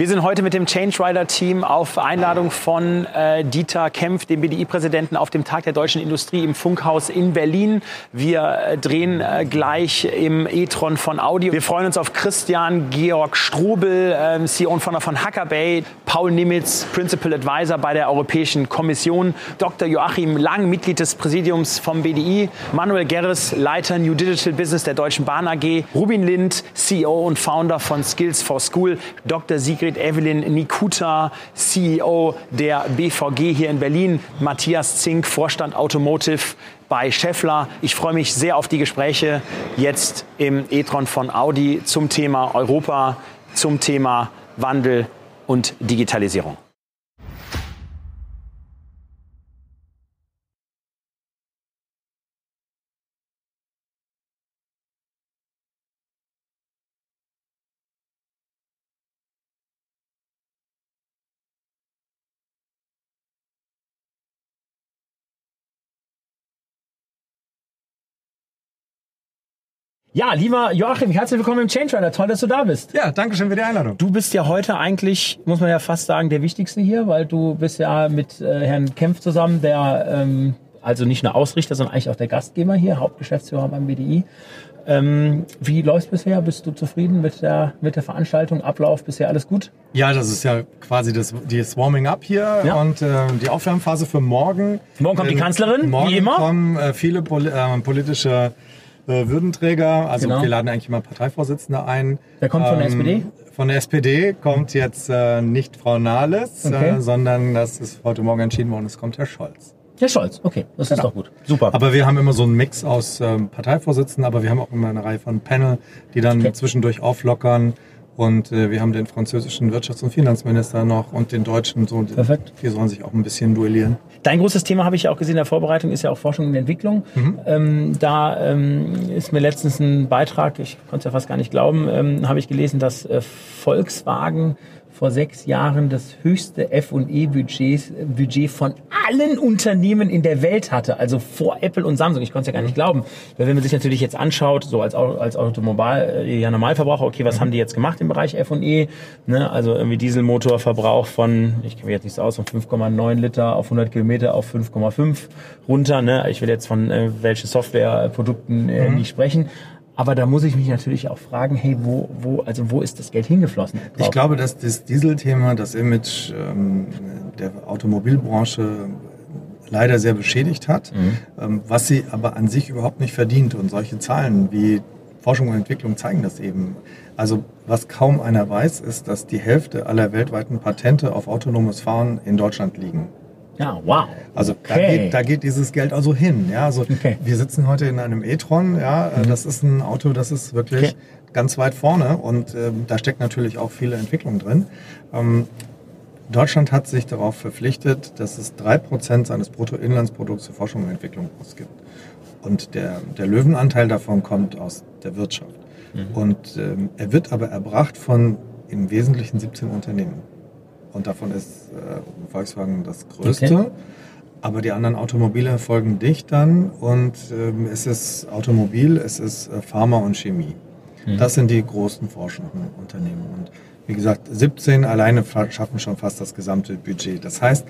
Wir sind heute mit dem Change Rider Team auf Einladung von äh, Dieter Kempf, dem BDI-Präsidenten, auf dem Tag der deutschen Industrie im Funkhaus in Berlin. Wir äh, drehen äh, gleich im e-tron von Audi. Wir freuen uns auf Christian Georg Strobel, äh, CEO und Founder von Hackerbay, Paul Nimitz, Principal Advisor bei der Europäischen Kommission, Dr. Joachim Lang, Mitglied des Präsidiums vom BDI, Manuel Gerres, Leiter New Digital Business der Deutschen Bahn AG, Rubin Lind, CEO und Founder von Skills for School, Dr. Sigrid Sigrid Evelyn Nikuta, CEO der BVG hier in Berlin, Matthias Zink, Vorstand Automotive bei Scheffler. Ich freue mich sehr auf die Gespräche jetzt im e-tron von Audi zum Thema Europa, zum Thema Wandel und Digitalisierung. Ja, lieber Joachim, herzlich willkommen im Change Rider. Toll, dass du da bist. Ja, danke schön für die Einladung. Du bist ja heute eigentlich, muss man ja fast sagen, der Wichtigste hier, weil du bist ja mit äh, Herrn Kempf zusammen, der ähm, also nicht nur Ausrichter, sondern eigentlich auch der Gastgeber hier, Hauptgeschäftsführer beim BDI. Ähm, wie läuft bisher? Bist du zufrieden mit der, mit der Veranstaltung? Ablauf bisher alles gut? Ja, das ist ja quasi das, die Warming Up hier ja. und äh, die Aufwärmphase für morgen. Morgen kommt die ähm, Kanzlerin, morgen wie immer. kommen äh, viele pol äh, politische äh, Würdenträger. Also genau. wir laden eigentlich immer Parteivorsitzende ein. Wer kommt von der ähm, SPD? Von der SPD kommt jetzt äh, nicht Frau Nahles, okay. äh, sondern das ist heute Morgen entschieden worden, es kommt Herr Scholz. Herr Scholz, okay, das genau. ist doch gut. Super. Aber wir haben immer so einen Mix aus ähm, Parteivorsitzenden, aber wir haben auch immer eine Reihe von Panel, die dann okay. zwischendurch auflockern. Und äh, wir haben den französischen Wirtschafts- und Finanzminister noch und den deutschen. So, Perfekt. Die sollen sich auch ein bisschen duellieren. Dein großes Thema habe ich ja auch gesehen in der Vorbereitung, ist ja auch Forschung und Entwicklung. Mhm. Ähm, da ähm, ist mir letztens ein Beitrag, ich konnte es ja fast gar nicht glauben, ähm, habe ich gelesen, dass äh, Volkswagen vor sechs Jahren das höchste F&E-Budget Budget von allen Unternehmen in der Welt hatte, also vor Apple und Samsung. Ich konnte es ja gar nicht glauben. Weil wenn man sich natürlich jetzt anschaut, so als, als Automobil, äh, ja Normalverbraucher, okay, was mhm. haben die jetzt gemacht im Bereich F&E? Ne, also irgendwie Dieselmotorverbrauch von, ich kenne mich jetzt nicht so aus, von 5,9 Liter auf 100 Kilometer auf 5,5 runter. Ne? Ich will jetzt von äh, welche Softwareprodukten äh, mhm. nicht sprechen. Aber da muss ich mich natürlich auch fragen, hey, wo, wo, also wo ist das Geld hingeflossen? Drauf? Ich glaube, dass das Dieselthema, das Image ähm, der Automobilbranche leider sehr beschädigt hat, mhm. ähm, was sie aber an sich überhaupt nicht verdient. Und solche Zahlen wie Forschung und Entwicklung zeigen das eben. Also was kaum einer weiß, ist, dass die Hälfte aller weltweiten Patente auf autonomes Fahren in Deutschland liegen. Ja, wow. Also okay. da, geht, da geht dieses Geld also hin. Ja, also okay. wir sitzen heute in einem e-tron. Ja, mhm. das ist ein Auto, das ist wirklich okay. ganz weit vorne und ähm, da steckt natürlich auch viele Entwicklung drin. Ähm, Deutschland hat sich darauf verpflichtet, dass es drei Prozent seines Bruttoinlandsprodukts für Forschung und Entwicklung ausgibt. Und der, der Löwenanteil davon kommt aus der Wirtschaft. Mhm. Und ähm, er wird aber erbracht von im Wesentlichen 17 Unternehmen. Und davon ist äh, Volkswagen das größte. Okay. Aber die anderen Automobile folgen dicht dann. Und ähm, es ist Automobil, es ist äh, Pharma und Chemie. Mhm. Das sind die großen forschenden Unternehmen. Und wie gesagt, 17 alleine schaffen schon fast das gesamte Budget. Das heißt,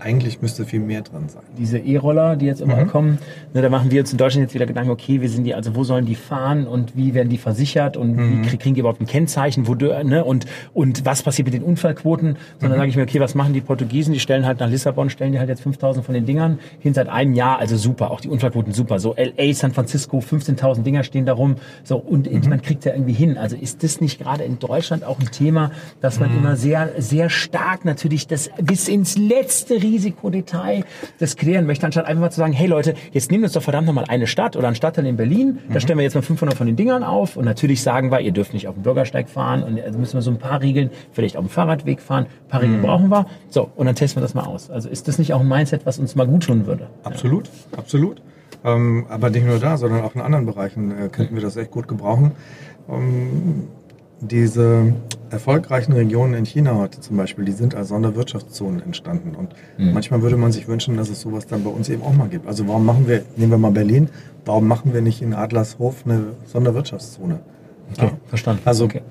eigentlich müsste viel mehr drin sein. Diese E-Roller, die jetzt immer mhm. kommen, ne, da machen wir uns in Deutschland jetzt wieder Gedanken, okay, wie sind die, also wo sollen die fahren und wie werden die versichert und mhm. wie kriegen die überhaupt ein Kennzeichen, wo, ne, und, und was passiert mit den Unfallquoten? Sondern mhm. sage ich mir, okay, was machen die Portugiesen? Die stellen halt nach Lissabon, stellen die halt jetzt 5000 von den Dingern hin seit einem Jahr, also super, auch die Unfallquoten super. So LA, San Francisco, 15.000 Dinger stehen da rum, so, und mhm. man kriegt ja irgendwie hin. Also ist das nicht gerade in Deutschland auch ein Thema, dass man mhm. immer sehr, sehr stark natürlich das bis ins letzte Risikodetail das klären möchte, anstatt einfach mal zu sagen, hey Leute, jetzt nehmen wir uns doch verdammt nochmal eine Stadt oder einen Stadtteil in Berlin, mhm. da stellen wir jetzt mal 500 von den Dingern auf und natürlich sagen wir, ihr dürft nicht auf dem Bürgersteig fahren und also müssen wir so ein paar Regeln, vielleicht auf dem Fahrradweg fahren, ein paar Regeln mhm. brauchen wir. So, und dann testen wir das mal aus. Also ist das nicht auch ein Mindset, was uns mal gut tun würde? Absolut, ja. absolut. Ähm, aber nicht nur da, sondern auch in anderen Bereichen äh, könnten wir das echt gut gebrauchen. Ähm, diese erfolgreichen Regionen in China heute zum Beispiel, die sind als Sonderwirtschaftszonen entstanden. Und mhm. manchmal würde man sich wünschen, dass es sowas dann bei uns eben auch mal gibt. Also warum machen wir, nehmen wir mal Berlin, warum machen wir nicht in Adlershof eine Sonderwirtschaftszone? Okay, ja. verstanden. Also okay.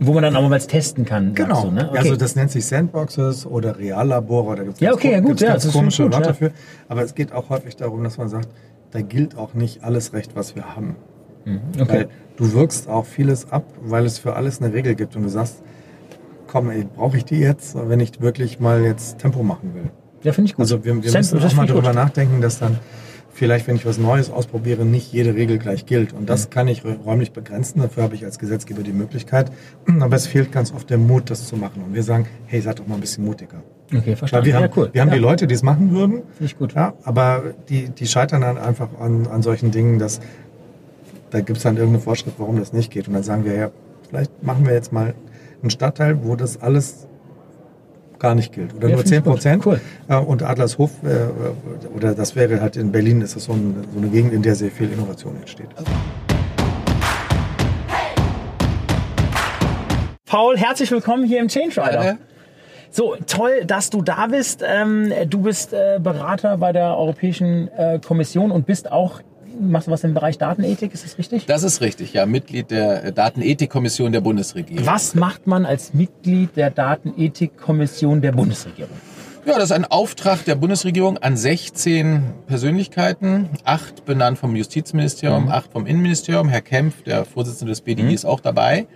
Wo man dann auch mal testen kann. Genau. Du, ne? okay. Also das nennt sich Sandboxes oder Reallabore. Da gibt's ja, okay, ja, gut. Ja, ganz komische gut, Wörter ja. für. Aber es geht auch häufig darum, dass man sagt, da gilt auch nicht alles Recht, was wir haben. Mhm. Okay. Weil du wirkst auch vieles ab, weil es für alles eine Regel gibt und du sagst, komm, brauche ich die jetzt, wenn ich wirklich mal jetzt Tempo machen will? Ja, finde ich gut. Also wir, wir müssen auch mal darüber nachdenken, dass dann vielleicht, wenn ich was Neues ausprobiere, nicht jede Regel gleich gilt. Und das mhm. kann ich räumlich begrenzen. Dafür habe ich als Gesetzgeber die Möglichkeit. Aber es fehlt ganz oft der Mut, das zu machen. Und wir sagen, hey, seid doch mal ein bisschen mutiger. Okay, verstanden. Wir haben, cool. wir haben ja. die Leute, die es machen würden. Finde ich gut. Ja, aber die, die scheitern dann einfach an, an solchen Dingen, dass da gibt es dann irgendeine Vorschrift, warum das nicht geht. Und dann sagen wir, ja, vielleicht machen wir jetzt mal einen Stadtteil, wo das alles gar nicht gilt. Oder ja, nur 10 Prozent. Cool. Äh, und Adlershof, äh, oder das wäre halt in Berlin, ist das so, eine, so eine Gegend, in der sehr viel Innovation entsteht. Paul, herzlich willkommen hier im Change Rider. Ja, so, toll, dass du da bist. Ähm, du bist äh, Berater bei der Europäischen Kommission und bist auch machst du was im Bereich Datenethik, ist das richtig? Das ist richtig, ja. Mitglied der Datenethikkommission der Bundesregierung. Was macht man als Mitglied der Datenethikkommission der Bundesregierung? Ja, das ist ein Auftrag der Bundesregierung an 16 Persönlichkeiten, acht benannt vom Justizministerium, mhm. acht vom Innenministerium. Herr Kempf, der Vorsitzende des BDI, mhm. ist auch dabei.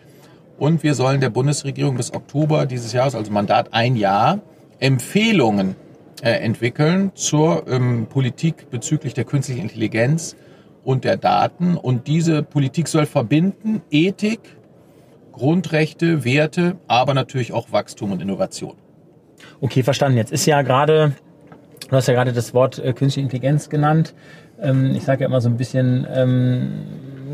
Und wir sollen der Bundesregierung bis Oktober dieses Jahres, also Mandat ein Jahr, Empfehlungen äh, entwickeln zur ähm, Politik bezüglich der künstlichen Intelligenz und der Daten. Und diese Politik soll verbinden Ethik, Grundrechte, Werte, aber natürlich auch Wachstum und Innovation. Okay, verstanden. Jetzt ist ja gerade, du hast ja gerade das Wort äh, künstliche Intelligenz genannt. Ähm, ich sage ja immer so ein bisschen, ähm,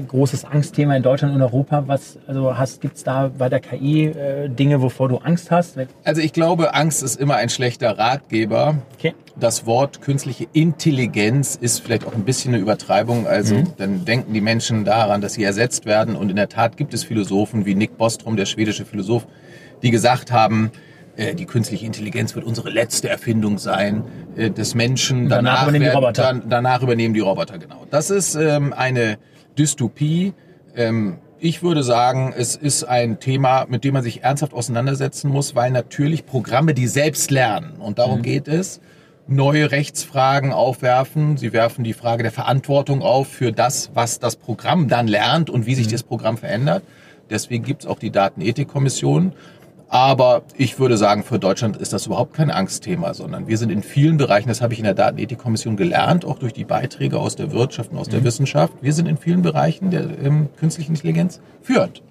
großes Angstthema in Deutschland und Europa. Was also hast gibt's da bei der KI äh, Dinge, wovor du Angst hast? Also ich glaube, Angst ist immer ein schlechter Ratgeber. Okay. Das Wort künstliche Intelligenz ist vielleicht auch ein bisschen eine Übertreibung. Also mhm. dann denken die Menschen daran, dass sie ersetzt werden. Und in der Tat gibt es Philosophen wie Nick Bostrom, der schwedische Philosoph, die gesagt haben, äh, die künstliche Intelligenz wird unsere letzte Erfindung sein äh, des Menschen. Danach, danach übernehmen die Roboter. Dann, danach übernehmen die Roboter, genau. Das ist ähm, eine Dystopie. Ähm, ich würde sagen, es ist ein Thema, mit dem man sich ernsthaft auseinandersetzen muss, weil natürlich Programme, die selbst lernen, und darum mhm. geht es, neue Rechtsfragen aufwerfen. Sie werfen die Frage der Verantwortung auf für das, was das Programm dann lernt und wie sich mhm. das Programm verändert. Deswegen gibt es auch die Datenethikkommission. Aber ich würde sagen, für Deutschland ist das überhaupt kein Angstthema, sondern wir sind in vielen Bereichen, das habe ich in der Datenethikkommission gelernt, auch durch die Beiträge aus der Wirtschaft und aus der mhm. Wissenschaft, wir sind in vielen Bereichen der ähm, künstlichen Intelligenz führend.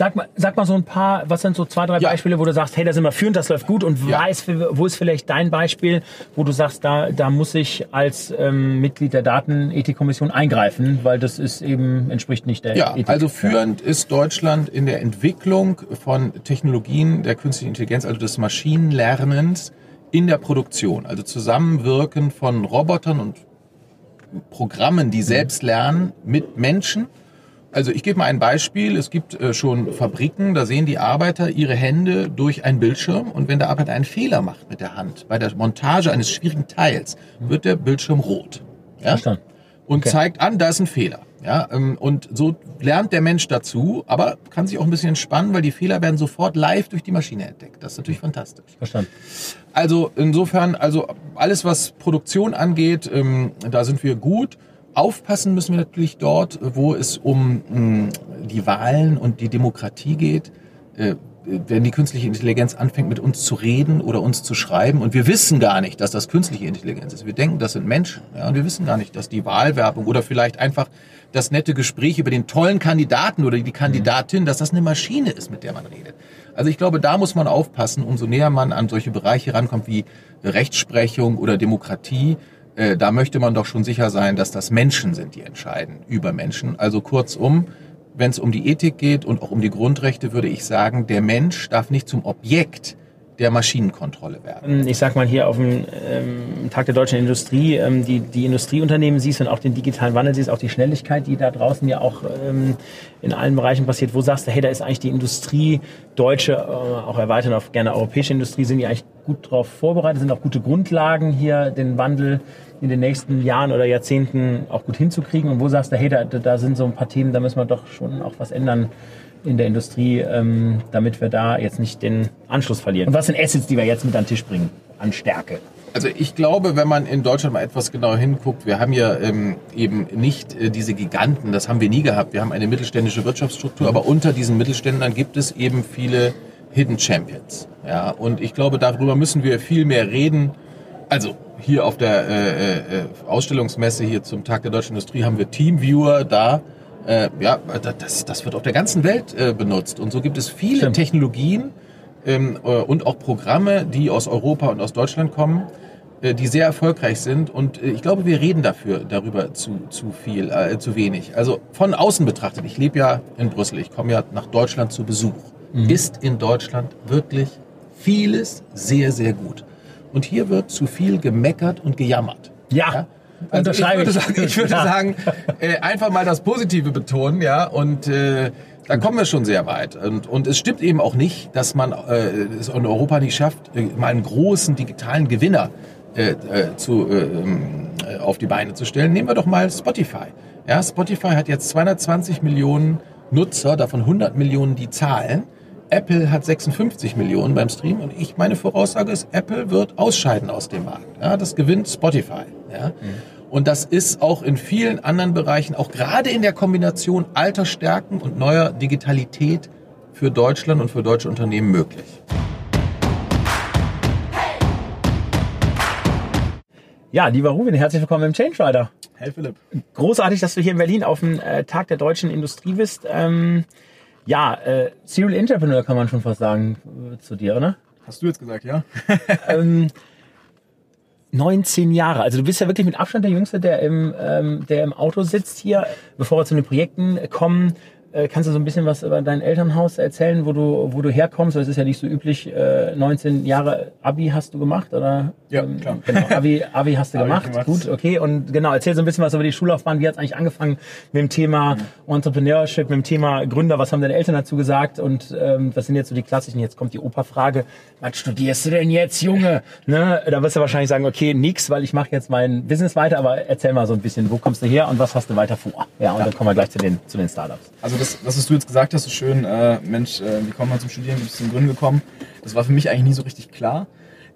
Sag mal, sag mal so ein paar, was sind so zwei, drei ja. Beispiele, wo du sagst, hey, da sind wir führend, das läuft gut und ja. weiß, wo ist vielleicht dein Beispiel, wo du sagst, da, da muss ich als ähm, Mitglied der Datenethikkommission eingreifen, weil das ist eben, entspricht nicht der ja, Ethik. Also führend ist Deutschland in der Entwicklung von Technologien der künstlichen Intelligenz, also des Maschinenlernens in der Produktion. Also Zusammenwirken von Robotern und Programmen, die selbst lernen, mit Menschen also ich gebe mal ein Beispiel. Es gibt äh, schon Fabriken, da sehen die Arbeiter ihre Hände durch einen Bildschirm und wenn der Arbeiter einen Fehler macht mit der Hand bei der Montage eines schwierigen Teils, wird der Bildschirm rot. Ja? Verstanden. Und okay. zeigt an, da ist ein Fehler. Ja, ähm, und so lernt der Mensch dazu, aber kann sich auch ein bisschen entspannen, weil die Fehler werden sofort live durch die Maschine entdeckt. Das ist natürlich fantastisch. Verstanden. Also insofern, also alles was Produktion angeht, ähm, da sind wir gut. Aufpassen müssen wir natürlich dort, wo es um mh, mm, die Wahlen und die Demokratie geht. Äh, wenn die künstliche Intelligenz anfängt, mit uns zu reden oder uns zu schreiben und wir wissen gar nicht, dass das künstliche Intelligenz ist. Wir denken, das sind Menschen. Ja, und wir wissen gar nicht, dass die Wahlwerbung oder vielleicht einfach das nette Gespräch über den tollen Kandidaten oder die Kandidatin, dass das eine Maschine ist, mit der man redet. Also ich glaube, da muss man aufpassen, umso näher man an solche Bereiche rankommt wie Rechtsprechung oder Demokratie, äh, da möchte man doch schon sicher sein, dass das Menschen sind, die entscheiden über Menschen. Also kurzum, wenn es um die Ethik geht und auch um die Grundrechte, würde ich sagen, der Mensch darf nicht zum Objekt der Maschinenkontrolle werden. Ich sag mal hier auf dem ähm, Tag der deutschen Industrie, ähm, die, die Industrieunternehmen siehst und auch den digitalen Wandel siehst, auch die Schnelligkeit, die da draußen ja auch ähm, in allen Bereichen passiert. Wo sagst du, hey, da ist eigentlich die Industrie, deutsche, äh, auch erweitert auf gerne europäische Industrie, sind die eigentlich gut darauf vorbereitet, sind auch gute Grundlagen hier, den Wandel in den nächsten Jahren oder Jahrzehnten auch gut hinzukriegen? Und wo sagst du, hey, da, da sind so ein paar Themen, da müssen wir doch schon auch was ändern? in der Industrie, ähm, damit wir da jetzt nicht den Anschluss verlieren. Und was sind Assets, die wir jetzt mit an den Tisch bringen an Stärke? Also ich glaube, wenn man in Deutschland mal etwas genauer hinguckt, wir haben ja ähm, eben nicht äh, diese Giganten, das haben wir nie gehabt. Wir haben eine mittelständische Wirtschaftsstruktur, aber unter diesen Mittelständlern gibt es eben viele Hidden Champions. Ja, und ich glaube, darüber müssen wir viel mehr reden. Also hier auf der äh, äh, Ausstellungsmesse hier zum Tag der deutschen Industrie haben wir Teamviewer da äh, ja, das, das wird auf der ganzen Welt äh, benutzt. Und so gibt es viele Stimmt. Technologien ähm, äh, und auch Programme, die aus Europa und aus Deutschland kommen, äh, die sehr erfolgreich sind. Und äh, ich glaube, wir reden dafür darüber zu, zu viel, äh, zu wenig. Also von außen betrachtet, ich lebe ja in Brüssel, ich komme ja nach Deutschland zu Besuch. Mhm. Ist in Deutschland wirklich vieles sehr, sehr gut. Und hier wird zu viel gemeckert und gejammert. ja? ja? Also ich würde sagen, ich würde sagen äh, einfach mal das Positive betonen, ja, und äh, da kommen wir schon sehr weit. Und, und es stimmt eben auch nicht, dass man äh, es in Europa nicht schafft, äh, mal einen großen digitalen Gewinner äh, äh, zu, äh, äh, auf die Beine zu stellen. Nehmen wir doch mal Spotify. Ja, Spotify hat jetzt 220 Millionen Nutzer, davon 100 Millionen, die zahlen. Apple hat 56 Millionen beim Stream und ich meine Voraussage ist, Apple wird ausscheiden aus dem Markt. Ja, das gewinnt Spotify. Ja. Mhm. Und das ist auch in vielen anderen Bereichen, auch gerade in der Kombination alter Stärken und neuer Digitalität für Deutschland und für deutsche Unternehmen möglich. Ja, lieber Ruben, herzlich willkommen im Change Rider. Hey Philipp. Großartig, dass du hier in Berlin auf dem äh, Tag der deutschen Industrie bist. Ähm, ja, äh, Serial Entrepreneur kann man schon fast sagen äh, zu dir, oder? Hast du jetzt gesagt, ja? ähm, 19 Jahre. Also du bist ja wirklich mit Abstand der Jüngste, der im, ähm, der im Auto sitzt hier. Bevor wir zu den Projekten kommen, kannst du so ein bisschen was über dein Elternhaus erzählen, wo du, wo du herkommst? Es ist ja nicht so üblich, äh, 19 Jahre Abi hast du gemacht, oder? Ja, ähm, klar. Genau, Abi, Abi hast du gemacht. gemacht. Gut, okay. Und genau, erzähl so ein bisschen was über die Schullaufbahn. Wie hat es eigentlich angefangen mit dem Thema mhm. Entrepreneurship, mit dem Thema Gründer? Was haben deine Eltern dazu gesagt? Und ähm, was sind jetzt so die klassischen? Jetzt kommt die Opa-Frage, was studierst du denn jetzt, Junge? Ne? Da wirst du wahrscheinlich sagen, okay, nix, weil ich mache jetzt mein Business weiter. Aber erzähl mal so ein bisschen, wo kommst du her und was hast du weiter vor? Ja, und ja. dann kommen wir gleich zu den, zu den Startups. Also das, das, was du jetzt gesagt hast, so schön, äh, Mensch, äh, wie kommt man zum Studieren, wie bist du zum Gründen gekommen? Das war für mich eigentlich nie so richtig klar.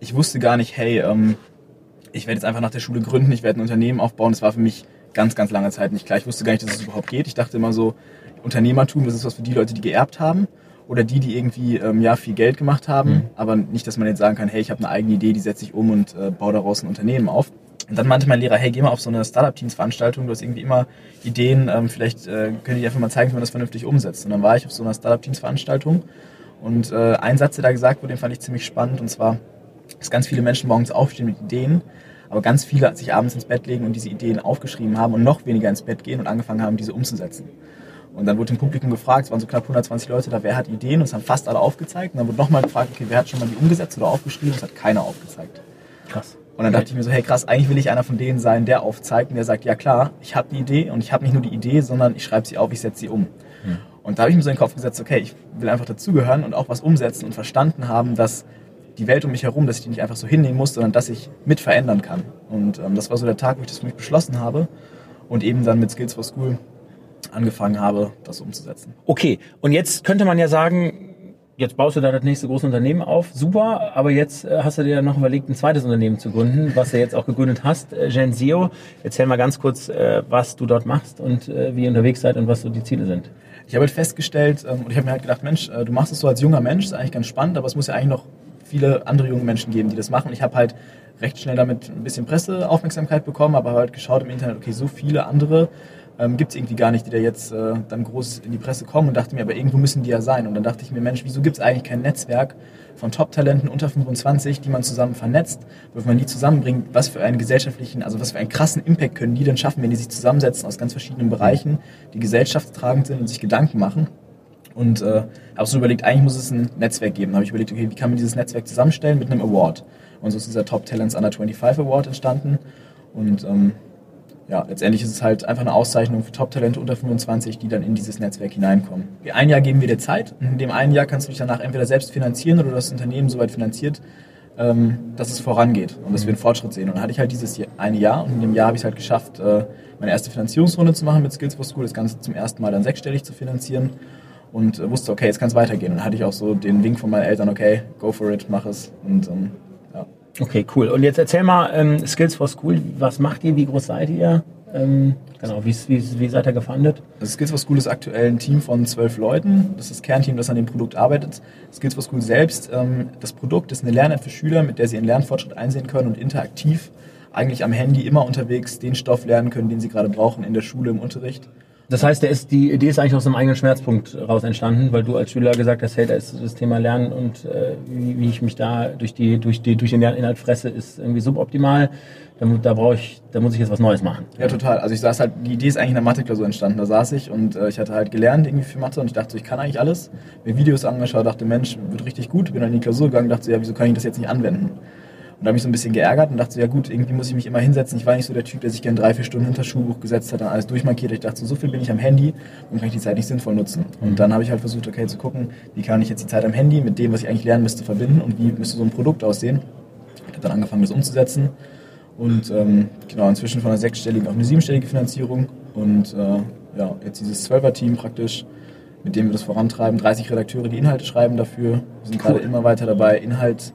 Ich wusste gar nicht, hey, ähm, ich werde jetzt einfach nach der Schule gründen, ich werde ein Unternehmen aufbauen. Das war für mich ganz, ganz lange Zeit nicht klar. Ich wusste gar nicht, dass es überhaupt geht. Ich dachte immer so, Unternehmertum, das ist was für die Leute, die geerbt haben oder die, die irgendwie ähm, ja viel Geld gemacht haben, mhm. aber nicht, dass man jetzt sagen kann, hey, ich habe eine eigene Idee, die setze ich um und äh, baue daraus ein Unternehmen auf. Und dann meinte mein Lehrer, hey, geh mal auf so eine Startup-Teams-Veranstaltung, du hast irgendwie immer Ideen, ähm, vielleicht äh, könnte ich einfach mal zeigen, wie man das vernünftig umsetzt. Und dann war ich auf so einer Startup-Teams-Veranstaltung und äh, ein Satz, der da gesagt wurde, den fand ich ziemlich spannend und zwar, dass ganz viele Menschen morgens aufstehen mit Ideen, aber ganz viele sich abends ins Bett legen und diese Ideen aufgeschrieben haben und noch weniger ins Bett gehen und angefangen haben, diese umzusetzen. Und dann wurde im Publikum gefragt, es waren so knapp 120 Leute da, wer hat Ideen und es haben fast alle aufgezeigt. Und dann wurde nochmal gefragt, okay, wer hat schon mal die umgesetzt oder aufgeschrieben? Es hat keiner aufgezeigt. Krass. Und dann dachte ich mir so, hey krass, eigentlich will ich einer von denen sein, der aufzeigt und der sagt, ja klar, ich habe die Idee und ich habe nicht nur die Idee, sondern ich schreibe sie auf, ich setze sie um. Mhm. Und da habe ich mir so in den Kopf gesetzt, okay, ich will einfach dazugehören und auch was umsetzen und verstanden haben, dass die Welt um mich herum, dass ich die nicht einfach so hinnehmen muss, sondern dass ich mit verändern kann. Und ähm, das war so der Tag, wo ich das für mich beschlossen habe und eben dann mit Skills for School angefangen habe, das umzusetzen. Okay, und jetzt könnte man ja sagen, Jetzt baust du da das nächste große Unternehmen auf, super, aber jetzt äh, hast du dir noch überlegt, ein zweites Unternehmen zu gründen, was du jetzt auch gegründet hast, äh, Genseo. Erzähl mal ganz kurz, äh, was du dort machst und wie ihr unterwegs seid und was so die Ziele sind. Ich habe halt festgestellt ähm, und ich habe mir halt gedacht, Mensch, du machst es so als junger Mensch, ist eigentlich ganz spannend, aber es muss ja eigentlich noch viele andere junge Menschen geben, die das machen. Ich habe halt recht schnell damit ein bisschen Presseaufmerksamkeit bekommen, aber halt geschaut im Internet, okay, so viele andere ähm, gibt es irgendwie gar nicht, die da jetzt äh, dann groß in die Presse kommen und dachte mir, aber irgendwo müssen die ja sein. Und dann dachte ich mir, Mensch, wieso gibt es eigentlich kein Netzwerk von Top-Talenten unter 25, die man zusammen vernetzt, wo man die zusammenbringt, was für einen gesellschaftlichen, also was für einen krassen Impact können die denn schaffen, wenn die sich zusammensetzen aus ganz verschiedenen Bereichen, die gesellschaftstragend sind und sich Gedanken machen. Und äh, habe so überlegt, eigentlich muss es ein Netzwerk geben. Da habe ich überlegt, okay, wie kann man dieses Netzwerk zusammenstellen mit einem Award? Und so ist dieser Top Talents Under 25 Award entstanden. Und ähm, ja, letztendlich ist es halt einfach eine Auszeichnung für Top-Talente unter 25, die dann in dieses Netzwerk hineinkommen. Ein Jahr geben wir dir Zeit in dem einen Jahr kannst du dich danach entweder selbst finanzieren oder das Unternehmen soweit finanziert, ähm, dass es vorangeht und dass wir einen Fortschritt sehen. Und dann hatte ich halt dieses eine Jahr und in dem Jahr habe ich es halt geschafft, äh, meine erste Finanzierungsrunde zu machen mit Skills for School, das Ganze zum ersten Mal dann sechsstellig zu finanzieren und äh, wusste, okay, jetzt kann es weitergehen. Und dann hatte ich auch so den Wink von meinen Eltern, okay, go for it, mach es. Und ähm, Okay, cool. Und jetzt erzähl mal, ähm, Skills for School, was macht ihr, wie groß seid ihr? Ähm, genau, wie, wie, wie seid ihr gefundet? Also Skills for School ist aktuell ein Team von zwölf Leuten. Das ist das Kernteam, das an dem Produkt arbeitet. Skills for School selbst, ähm, das Produkt ist eine Lern-App für Schüler, mit der sie ihren Lernfortschritt einsehen können und interaktiv eigentlich am Handy immer unterwegs den Stoff lernen können, den sie gerade brauchen in der Schule, im Unterricht. Das heißt, der ist, die Idee ist eigentlich aus einem eigenen Schmerzpunkt raus entstanden, weil du als Schüler gesagt hast, hey, da ist das Thema Lernen und äh, wie, wie, ich mich da durch, die, durch, die, durch den Lerninhalt fresse, ist irgendwie suboptimal. Da, da brauche ich, da muss ich jetzt was Neues machen. Ja, total. Also ich saß halt, die Idee ist eigentlich in der Mathe-Klausur entstanden. Da saß ich und äh, ich hatte halt gelernt irgendwie für Mathe und ich dachte so, ich kann eigentlich alles. Mir Videos angeschaut, dachte, Mensch, wird richtig gut. Bin dann in die Klausur gegangen, dachte so, ja, wieso kann ich das jetzt nicht anwenden? Und da habe ich so ein bisschen geärgert und dachte so, ja gut, irgendwie muss ich mich immer hinsetzen. Ich war nicht so der Typ, der sich gerne drei, vier Stunden hinter Schulbuch gesetzt hat und alles durchmarkiert. Ich dachte so, so viel bin ich am Handy und kann ich die Zeit nicht sinnvoll nutzen. Und mhm. dann habe ich halt versucht, okay, zu gucken, wie kann ich jetzt die Zeit am Handy mit dem, was ich eigentlich lernen müsste, verbinden und wie müsste so ein Produkt aussehen. Ich habe dann angefangen, das umzusetzen. Und ähm, genau, inzwischen von einer sechsstelligen auf eine siebenstellige Finanzierung. Und äh, ja, jetzt dieses Zwölfer-Team praktisch, mit dem wir das vorantreiben. 30 Redakteure, die Inhalte schreiben dafür. Wir sind cool. gerade immer weiter dabei, Inhalt